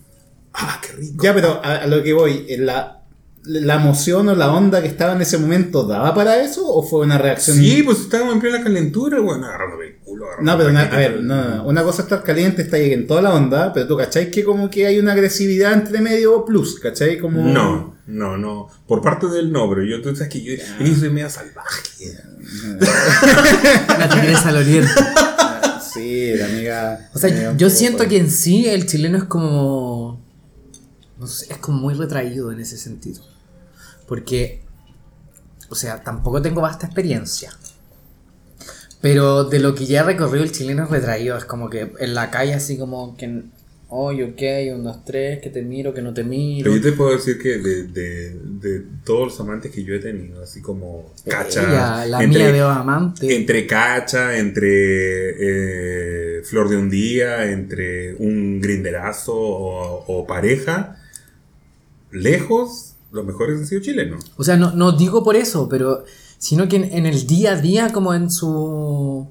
¡Ah, qué rico! Ya, pero a, a lo que voy, eh, la, la emoción o la onda que estaba en ese momento, ¿daba para eso o fue una reacción? Sí, pues estábamos en plena calentura, weón, agarrándome No, pero la na- a ver, no, no, no. una cosa es estar caliente, está ahí en toda la onda, pero tú cachai que como que hay una agresividad entre medio plus, ¿cachai? Como... No, no, no. Por parte del no, pero yo, tú sabes que yo, yo soy medio salvaje. La tigresa al oriente. Sí, la amiga. O sea, yo siento por- que en sí el chileno es como. No sé, es como muy retraído en ese sentido. Porque. O sea, tampoco tengo vasta experiencia. Pero de lo que ya he recorrido el chileno es retraído. Es como que en la calle, así como que. Oye, ok, un, dos, tres, que te miro, que no te miro. Pero yo te puedo decir que de, de, de todos los amantes que yo he tenido, así como cacha. Ella, la entre, mía amante. entre cacha, entre eh, flor de un día, entre un grinderazo o, o pareja, lejos, los mejores han sido chilenos. O sea, no, no digo por eso, pero sino que en, en el día a día, como en su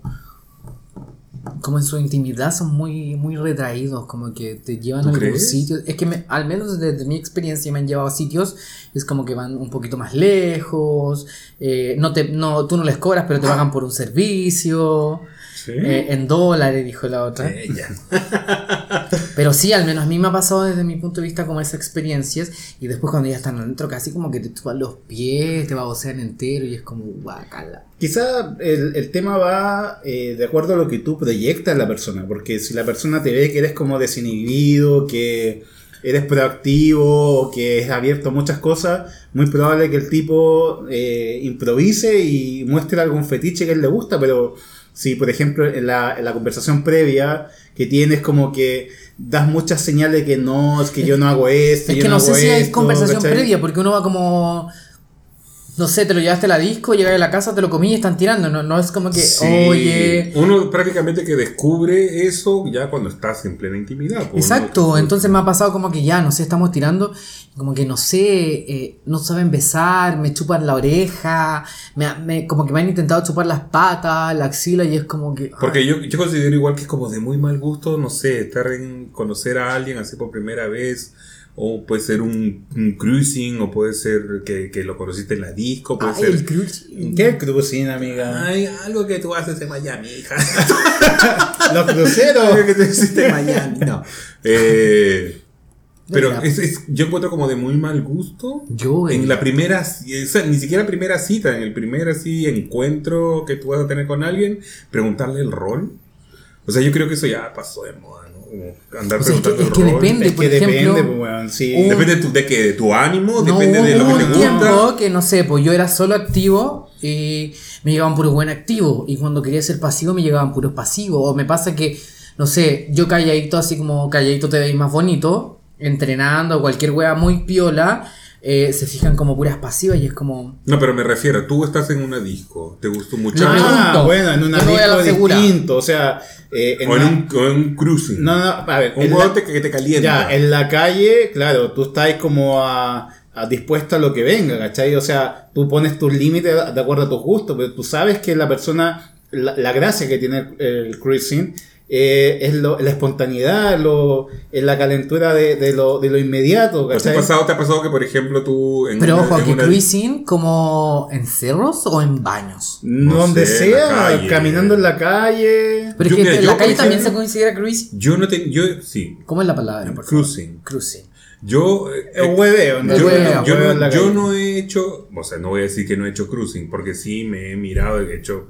como en su intimidad son muy muy retraídos, como que te llevan ¿Tú a algún sitio. Es que me- al menos desde mi experiencia me han llevado a sitios, es como que van un poquito más lejos, eh, no te, no, tú no les cobras, pero te pagan por un servicio. Sí. eh, en dólares, dijo la otra. Ella. Pero sí, al menos a mí me ha pasado desde mi punto de vista como esas experiencias. Y después cuando ya están adentro, casi como que te chupan los pies, te babosean entero y es como guacala. Quizá el, el tema va eh, de acuerdo a lo que tú proyectas en la persona, porque si la persona te ve que eres como desinhibido, que eres proactivo, que es abierto a muchas cosas, muy probable que el tipo eh, improvise y muestre algún fetiche que a él le gusta, pero si por ejemplo en la, en la conversación previa que tienes como que das muchas señales que no, es que yo no hago esto, Es yo que no sé si hay esto, conversación ¿cachai? previa, porque uno va como. No sé, te lo llevaste a la disco, llegas a la casa, te lo comí y están tirando. No, no es como que, Sí. oye. Uno prácticamente que descubre eso ya cuando estás en plena intimidad. pues, Exacto, uno- entonces me ha pasado como que ya, no sé, estamos tirando, como que no sé, eh, no saben besar, me chupan la oreja, me, me- como que me han intentado chupar las patas, la axila y es como que... Porque ay, yo, yo considero igual que es como de muy mal gusto, no sé, estar en conocer a alguien así por primera vez, o puede ser un, un cruising, o puede ser que, que lo conociste en la disco, puede ay, ser... el cruising. ¿Qué crucina, amiga? Ay, algo que tú haces en Miami, hija. Los cruceros. algo que tú hiciste en Miami. No. Eh, pero es, es- yo encuentro como de muy mal gusto. Yo, En eh, la primera, o sea, ni siquiera primera cita, en el primer así encuentro que tú vas a tener con alguien, preguntarle el rol. O sea, yo creo que eso ya pasó de moda, andar O sea, es que- preguntando es que depende. Es por que ejemplo, depende, pues, weón, sí. un- Depende de tu, de, tu ánimo, No, depende de lo que un te gusta. tiempo que no sé, pues yo era solo activo y me llegaban puros buen activo. Y cuando quería ser pasivo me llegaban puros pasivos. O me pasa que, no sé, yo calladito, así como calladito te veis más bonito, entrenando, cualquier wea muy piola, eh, se fijan como puras pasivas y es como. No, pero me refiero, tú estás en una disco, te gustó mucho. Ah, bueno, en una disco distinto, o sea, eh, en o en una- un, o en un cruising. No, no, a ver, un en huevo la- te- que te calienta. Ya, en la calle, claro, tú estás como a, a dispuesto a lo que venga, ¿cachai? O sea, tú pones tus límites de acuerdo a tus gustos, pero tú sabes que la persona, la, la gracia que tiene el, el cruising eh, es lo- la espontaneidad, lo, es la calentura de, de lo, de lo inmediato, ¿Te ha, ¿cachai? pasado, ¿Te ha pasado que, por ejemplo, tú... En Pero una- ojo, en que una- cruising como en cerros o en baños. No Donde sé, sea, caminando en la calle. Pero Yo- es que mira, en la calle también se considera cruising. Yo no tengo... Yo, sí, ¿Cómo es la palabra? por favor? cruising. Cruising. Yo... eh, Es hueveo, ¿no? Yo, hueveo, yo hueveo no, yo no he hecho, o sea, no voy a decir que no he hecho cruising, porque sí me he mirado, he hecho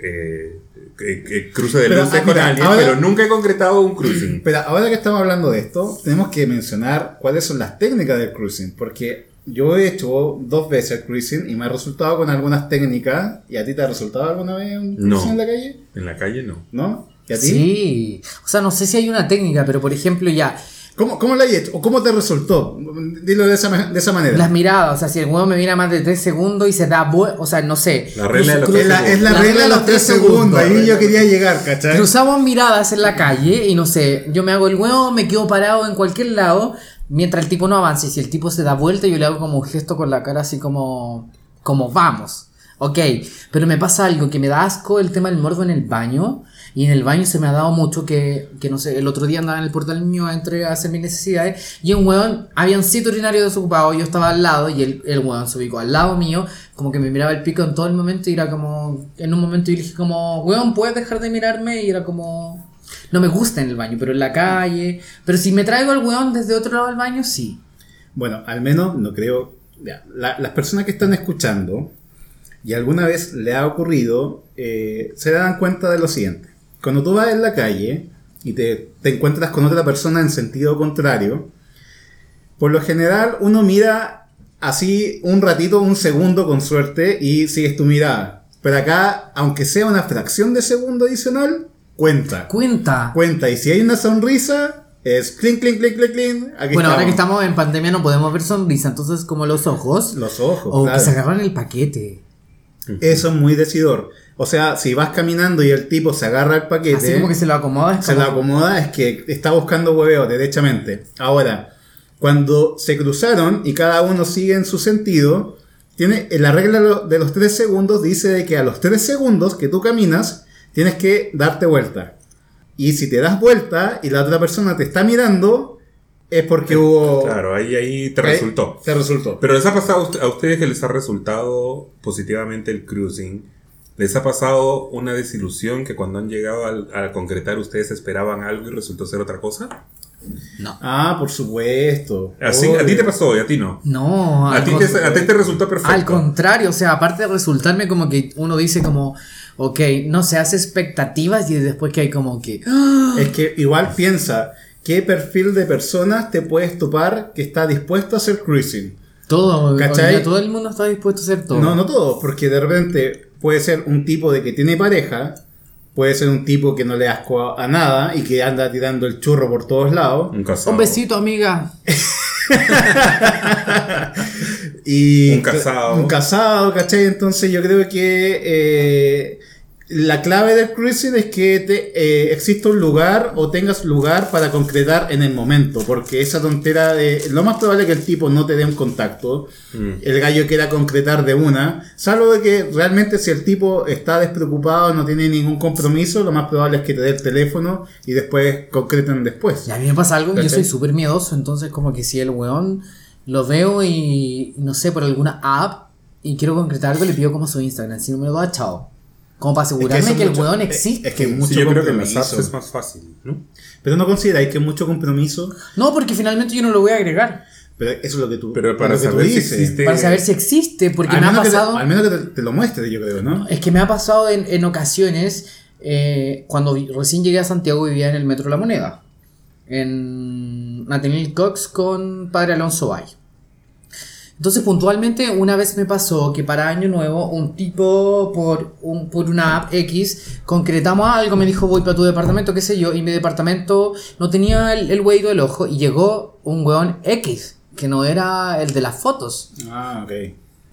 eh, eh, eh, cruce de Pero, luces ah, con alguien, ahora- pero nunca he concretado un cruising. Pero ahora que estamos hablando de esto, tenemos que mencionar cuáles son las técnicas del cruising, porque yo he hecho dos veces el cruising y me ha resultado con algunas técnicas. ¿Y a ti te ha resultado alguna vez un cruising No. en la calle? En la calle no. ¿No? ¿Y a ti? Sí. O sea, no sé si hay una técnica, pero por ejemplo ya, ¿Cómo, ¿Cómo lo has hecho? ¿O cómo te resultó? Dilo de esa, de esa manera. las miradas, o sea, si el huevo me mira más de 3 segundos y se da vuelta, o sea, no sé. La regla de los Cru- tres es la, es la La regla de los tres segundos. Ahí yo quería llegar, ¿cachai? Cruzamos miradas en la calle y no sé, yo me hago el huevo, me quedo parado en cualquier lado mientras el tipo no avance. Y si el tipo se da vuelta, yo le hago como un gesto con la cara así como, como vamos. Ok, pero me pasa algo que me da asco el tema del morbo en el baño. Y en el baño se me ha dado mucho que, que no sé, el otro día andaba en el portal mío, entré a hacer mis necesidades y un hueón, había un sitio urinario desocupado, yo estaba al lado y el, el hueón se ubicó al lado mío, como que me miraba el pico en todo el momento y era como, en un momento yo dije como, hueón, ¿puedes dejar de mirarme? Y era como, no me gusta en el baño, pero en la calle, pero si me traigo al hueón desde otro lado del baño, sí. Bueno, al menos no creo. las personas que están escuchando y alguna vez le ha ocurrido, eh, se dan cuenta de lo siguiente. Cuando tú vas en la calle y te, te encuentras con otra persona en sentido contrario, por lo general uno mira así un ratito, un segundo con suerte y sigues tu mirada. Pero acá, aunque sea una fracción de segundo adicional, cuenta. Cuenta. Cuenta. Y si hay una sonrisa, es clink, clink, clink, clink, clink. Bueno, ahora que estamos. estamos en pandemia no podemos ver sonrisa, entonces como los ojos. Los ojos. o claro. que se agarran el paquete. Eso es muy decidor. O sea, si vas caminando y el tipo se agarra el paquete, Así como que se lo acomoda. es se como- lo acomoda, es que está buscando hueveo, derechamente. Ahora, cuando se cruzaron y cada uno sigue en su sentido, tiene la regla de lo- de los 3 segundos dice de que a los 3 segundos que tú caminas, tienes que darte vuelta. Y si te das vuelta y la otra persona te está mirando, es porque hubo... Claro, ahí, ahí te Ahí resultó. Te resultó. Pero les ha pasado a usted- a ustedes que les ha resultado positivamente el cruising. ¿Les ha pasado una desilusión que cuando han llegado al- a concretar ustedes esperaban algo y resultó ser otra cosa? No. Ah, por supuesto. Así, a ti te pasó y a ti no. No, A al ti, con- te, a ti te resultó perfecto. Al contrario, o sea, aparte de resultarme como que uno dice como, ok, no se hace expectativas y después que hay como que, ¡ah! Es que igual piensa, ¿qué perfil de personas te puedes topar que está dispuesto a hacer cruising? todo, ¿Cachai? todo el mundo está dispuesto a hacer todo. No, no todos, porque de repente puede ser un tipo de que tiene pareja, puede ser un tipo que no le asco a, a nada y que anda tirando el churro por todos lados. Un casado. Un besito, amiga. Y Un casado. Un casado, ¿cachai? Entonces yo creo que eh, la clave del cruising es que te, eh, exista un lugar o tengas lugar para concretar en el momento, porque esa tontera de... Lo más probable es que el tipo no te dé un contacto, Mm. el gallo quiera concretar de una, salvo de que realmente si el tipo está despreocupado, no tiene ningún compromiso, lo más probable es que te dé el teléfono y después concreten después. Y a mí me pasa algo, yo ¿Cachai? soy súper miedoso, entonces como que si el weón lo veo y no sé, por alguna app y quiero concretar algo, le pido como su Instagram, si no me lo da, chao. Como para asegurarme que, el mucho- weón es- existe. es que mucho Sí, yo creo que en las apps compromiso. es más fácil, ¿no? Pero no consideráis que mucho compromiso. No, porque finalmente yo no lo voy a agregar. Pero eso es lo que tú, Pero para lo que tú saber si dices. existe- Para saber si existe, porque al, me ha menos que te, pasado... al menos que te, te lo muestre, yo creo, ¿no? Es que me ha pasado en, en ocasiones, eh, cuando recién llegué a Santiago vivía en el Metro La Moneda. en Nathaniel Cox con Padre Alonso Bay. Entonces, puntualmente, una vez me pasó que para Año Nuevo, un tipo por, un, por una app X, concretamos algo, me dijo, voy para tu departamento, qué sé yo, y mi departamento no tenía el, el del ojo, y llegó un weón X, que no era el de las fotos. Ah, ok.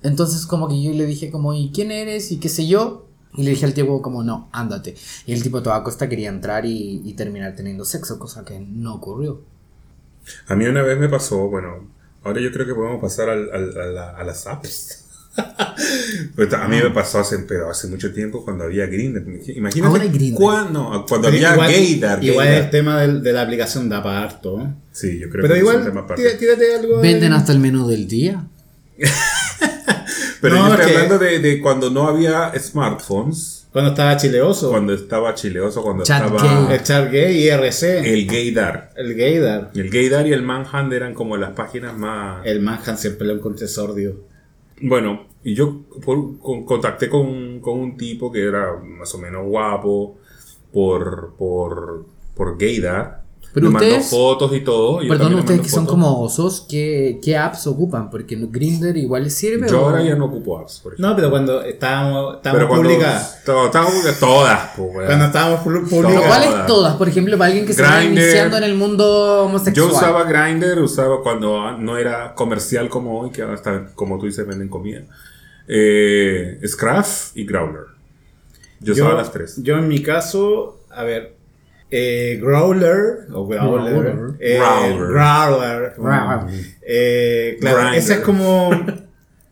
Entonces, como que yo le dije, como, ¿y quién eres? Y qué sé yo. Y le dije al tipo, como, no, ándate. Y el tipo a toda costa quería entrar y, y terminar teniendo sexo, cosa que no ocurrió. A mí una vez me pasó, bueno, ahora yo creo que podemos pasar al- al- a, la- a las apps. Pues a mí me pasó hace, pero hace mucho tiempo cuando había Grindr. Imagínate Ahora hay Grindr. cuando, cuando había igual, Gaydar. igual Gaydar. el tema del- de la aplicación da para harto. ¿eh? Sí, yo creo Pero que es un igual, tema aparte. tira- tírate algo. de- Venden hasta el menú del día. Pero No, yo estoy hablando de, de cuando no había smartphones, Cuando estaba chileoso. cuando estaba chileoso, cuando estaba gay. El chat gay y RC. el Gaydar. El gaydar. El Gaydar y el Manhunt eran como las páginas más... El Manhunt siempre lo encontré sordio. Bueno, y yo por- con- contacté con, con un tipo que era más o menos guapo por, por, por Gaydar. Pero me mandó ustedes- fotos y todo. y yo Perdón, ustedes que son fotos. como osos, ¿qué, qué apps ocupan? Porque Grinder igual les sirve. Yo o- ahora ya no ocupo apps, por. No, pero cuando estábamos, estábamos Pero cuando... Estábamos publicadas todas, pues. Cuando estábamos publicadas. ¿cuáles Todas. Por ejemplo, para alguien que se está Grindr. iniciando en el mundo homosexual. Yo usaba Grindr, usaba cuando no era comercial como hoy, que ahora está, como tú dices, venden comida. Eh, Scruff y Growler. Yo usaba las tres. Yo en mi caso, a ver, eh, Growler o Growler, Growler. eh, Growler. Growler, Growler. eh, claro, Grindr. esa es como,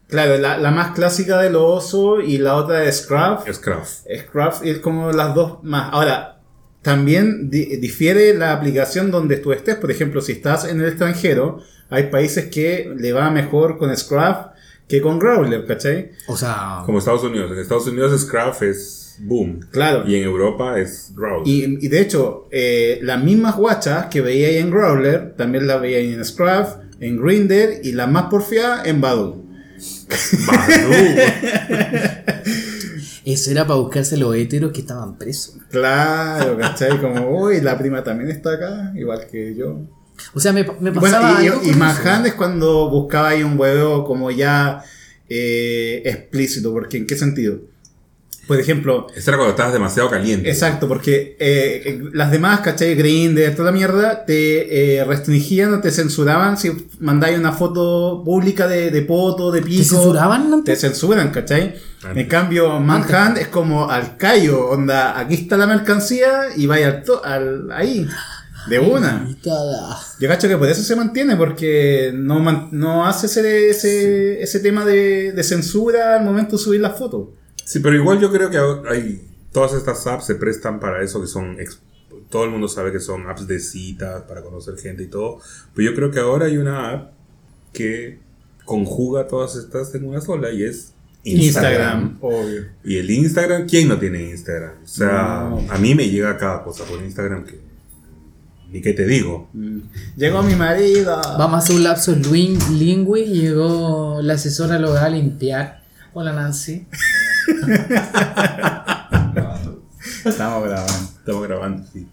claro, la, la más clásica de los osos y la otra es Scruff. Scruff. Scruff es como las dos más. Ahora, también di- difiere la aplicación donde tú estés. Por ejemplo, si estás en el extranjero, hay países que le va mejor con Scruff que con Growler, ¿cachai? O sea, Como Estados Unidos. En Estados Unidos Scruff es boom. Claro. Y en Europa es Growler. Y, y de hecho, eh, las mismas guachas que veía ahí en Growler, también las veía ahí en Scruff, en Grindr y la más porfiada en Badu. Badoo. eso era para buscarse los héteros que estaban presos. Claro, ¿cachai? Como, uy, la prima también está acá, igual que yo. O sea, me, me Bueno, pasaba y, algo y, y Manhunt eso. es cuando buscaba ahí un huevo como ya eh, explícito, porque ¿en qué sentido? Por ejemplo, Eso era cuando estabas demasiado caliente. exacto, porque eh, eh, las demás, ¿cachai? Grindr, toda la mierda, te eh, restringían o te censuraban si mandáis una foto pública de, de poto, de pico. ¿Te censuraban antes? Te censuran, ¿cachai? Antes. En cambio, Manhunt es como al callo, onda, aquí está la mercancía y vaya al, to- al ahí, de una. Yo cacho que por eso se mantiene, porque no, man- no hace ese, ese, ese tema de, de censura al momento de subir las fotos. Sí, pero igual yo creo que hay todas estas apps se prestan para eso que son todo el mundo sabe que son apps de citas para conocer gente y todo, pero yo creo que ahora hay una app que conjuga todas estas en una sola y es Instagram. obvio. Y el Instagram, ¿quién no tiene Instagram? O sea, No. a mí me llega cada cosa por Instagram que ni qué te digo. Mm. Llegó mi marido. Vamos a hacer un lapso lin- lingüe llegó la asesora lo va a limpiar. Hola Nancy. Estamos grabando. Estamos grabando, sí.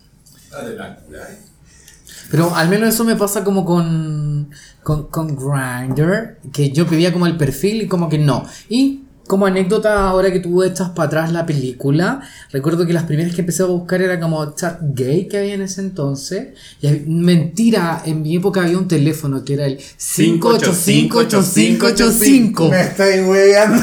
Pero al menos eso me pasa como con, con, con Grindr, que yo pedía como el perfil y como que no. Y como anécdota, ahora que tú echas para atrás la película, recuerdo que las primeras que empecé a buscar era como chat gay que había en ese entonces. Y mentira, en mi época había un teléfono que era el 5858585. Me estáis weyando.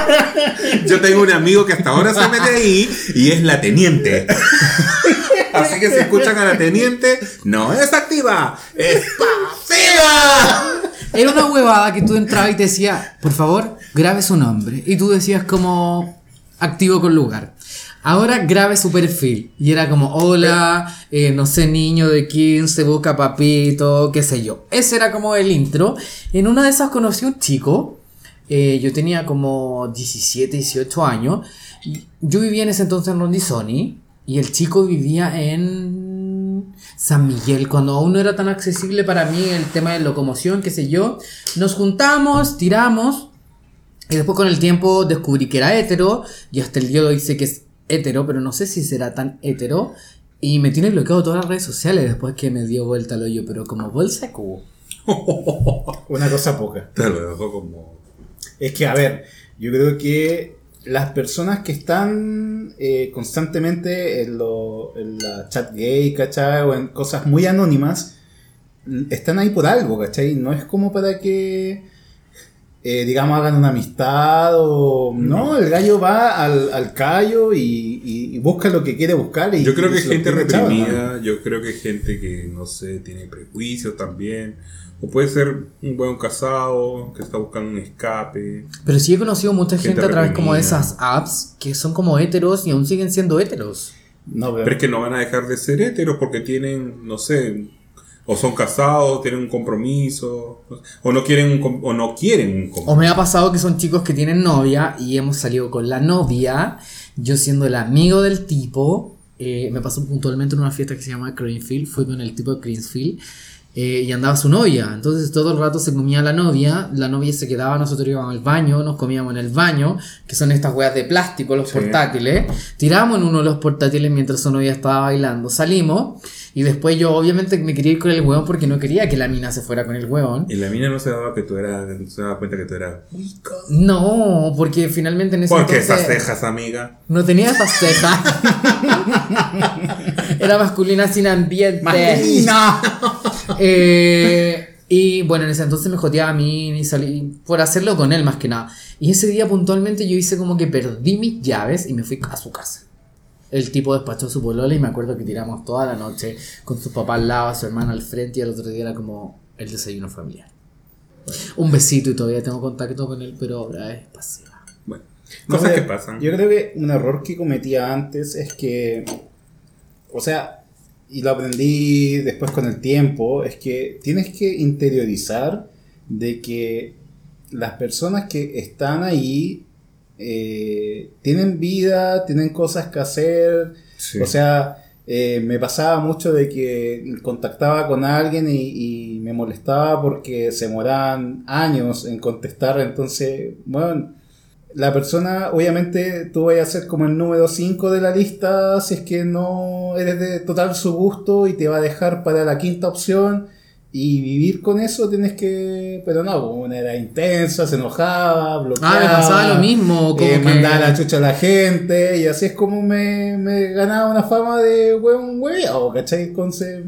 Yo tengo un amigo que hasta ahora se mete ahí y es la teniente. Así que si escuchan a la teniente, no es activa, es pasiva. Era una huevada que tú entrabas y te decía, por favor, grabe su nombre. Y tú decías como activo con lugar. Ahora grabe su perfil. Y era como, hola, eh, no sé, niño de 15, busca papito, qué sé yo. Ese era como el intro. En una de esas conocí un chico. eh, yo tenía como 17, 18 años. Yo vivía en ese entonces en Rondizoni. Y el chico vivía en San Miguel, cuando aún no era tan accesible para mí el tema de locomoción, qué sé yo. Nos juntamos, tiramos. Y después con el tiempo descubrí que era hetero. Y hasta el día de hoy sé que es hetero, pero no sé si será tan hetero. Y me tiene bloqueado todas las redes sociales después que me dio vuelta al hoyo, pero como bolsa cubo. Una cosa poca. Te lo dejo como. Es que, a ver, yo creo que las personas que están eh, constantemente en, lo, en la chat gay, ¿cachai? O en cosas muy anónimas, están ahí por algo, ¿cachai? No es como para que, eh, digamos, hagan una amistad o... No, el gallo va al, al callo y, y- y busca lo que quiere buscar. Y, Yo creo y que lo gente tiene echado, ¿no? reprimida, yo creo que hay gente que, no sé, tiene prejuicios también. O puede ser un buen casado que está buscando un escape. Pero sí he conocido mucha Gente gente a través como de esas apps que son como héteros y aún siguen siendo héteros. No, pero- Pero es que no van a dejar de ser héteros porque tienen, no sé, o son casados, tienen un compromiso, o no quieren un, com- o no quieren un O compromiso. me ha pasado que son chicos que tienen novia y hemos salido con la novia, yo siendo el amigo del tipo, eh, me pasó puntualmente en una fiesta que se llama Greenfield, fui con el tipo de Greenfield eh, y andaba su novia, entonces todo el rato se comía la novia, la novia se quedaba, nosotros íbamos al baño, nos comíamos en el baño, que son estas weas de plástico, los Sí. portátiles, tiramos en uno de los portátiles mientras su novia estaba bailando, salimos y después yo obviamente me quería ir con el hueón porque no quería que la mina se fuera con el hueón. Y la mina no se daba que tú eras, no se daba cuenta que tú eras. No, porque finalmente en ese Porque entonces esas cejas, amiga. no tenía esas cejas. Era masculina sin ambiente. ¡Masculina! Eh, y bueno, en ese entonces me joteaba a mí y salí por hacerlo con él más que nada. Y ese día puntualmente yo hice como que perdí mis llaves y me fui a su casa. El tipo despachó su polola y me acuerdo que tiramos toda la noche con su papá al lado, su hermana al frente y al otro día era como el desayuno familiar. Un besito y todavía tengo contacto con él, pero ahora es pasiva. Bueno, No cosas sé, que pasan. Yo creo que un error que cometía antes es que, o sea, y lo aprendí después con el tiempo, es que tienes que interiorizar de que las personas que están ahí eh, tienen vida, tienen cosas que hacer, Sí. o sea, eh, me pasaba mucho de que contactaba con alguien y, y me molestaba porque se moraban años en contestar. Entonces, bueno, la persona, obviamente, tú vas a ser como el número 5 de la lista si es que no eres de total su gusto y te va a dejar para la quinta opción. Y vivir con eso tienes que. Pero no, como una era intensa, se enojaba, bloqueaba. Ah, me pasaba lo mismo. Como eh, que- mandaba la chucha a la gente. Y así es como me, me ganaba una fama de hueón hueveado, ¿cachai? Entonces.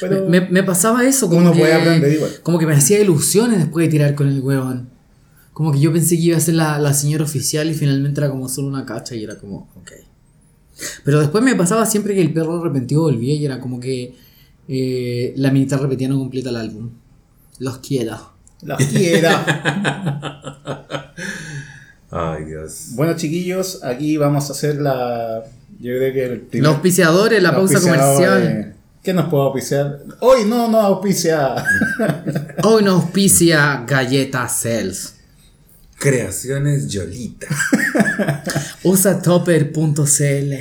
Pero. Me, me pasaba eso, como Uno que, puede aprender igual. como que me hacía ilusiones después de tirar con el huevón. Como que yo pensé que iba a ser la, la señora oficial y finalmente era como solo una cacha y era como, ok. Pero después me pasaba siempre que el perro arrepentido volvía y era como que eh, la militar repetía no completa el álbum. Los quiero. Los quiera. Ay, Dios. bueno, chiquillos, aquí vamos a hacer la. Yo creo que el primer. Los auspiciadores, la pausa comercial. eh, ¿Qué nos puede auspiciar? Hoy no, no auspicia. Hoy nos auspicia Galleta Cells. Creaciones Yolita. Usa topper.cl.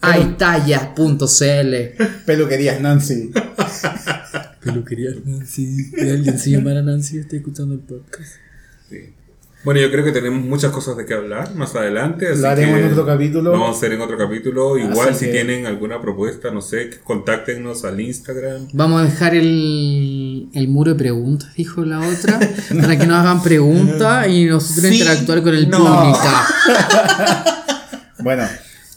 Aitalla.cl. Peluquerías Nancy. Peluquería Nancy. Si alguien se llamara Nancy, está escuchando el podcast. Sí. Bueno, yo creo que tenemos muchas cosas de qué hablar más adelante. así Lo haremos que en otro capítulo. Lo vamos a hacer en otro capítulo. Igual Así si que- tienen alguna propuesta, no sé, contáctenos al Instagram. Vamos a dejar el, el muro de preguntas, dijo la otra, para que nos hagan preguntas y nosotros Sí, interactuar con el no. público. Bueno,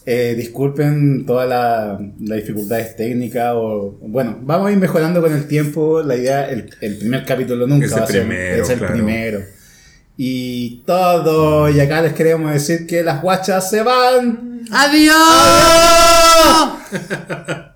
eh, disculpen todas la- las dificultades técnicas o bueno, vamos a ir mejorando con el tiempo. La idea, el, el primer capítulo nunca Es el va a ser primero, es el claro. primero. Y todo, y acá les queremos decir que las guachas se van. ¡Adiós!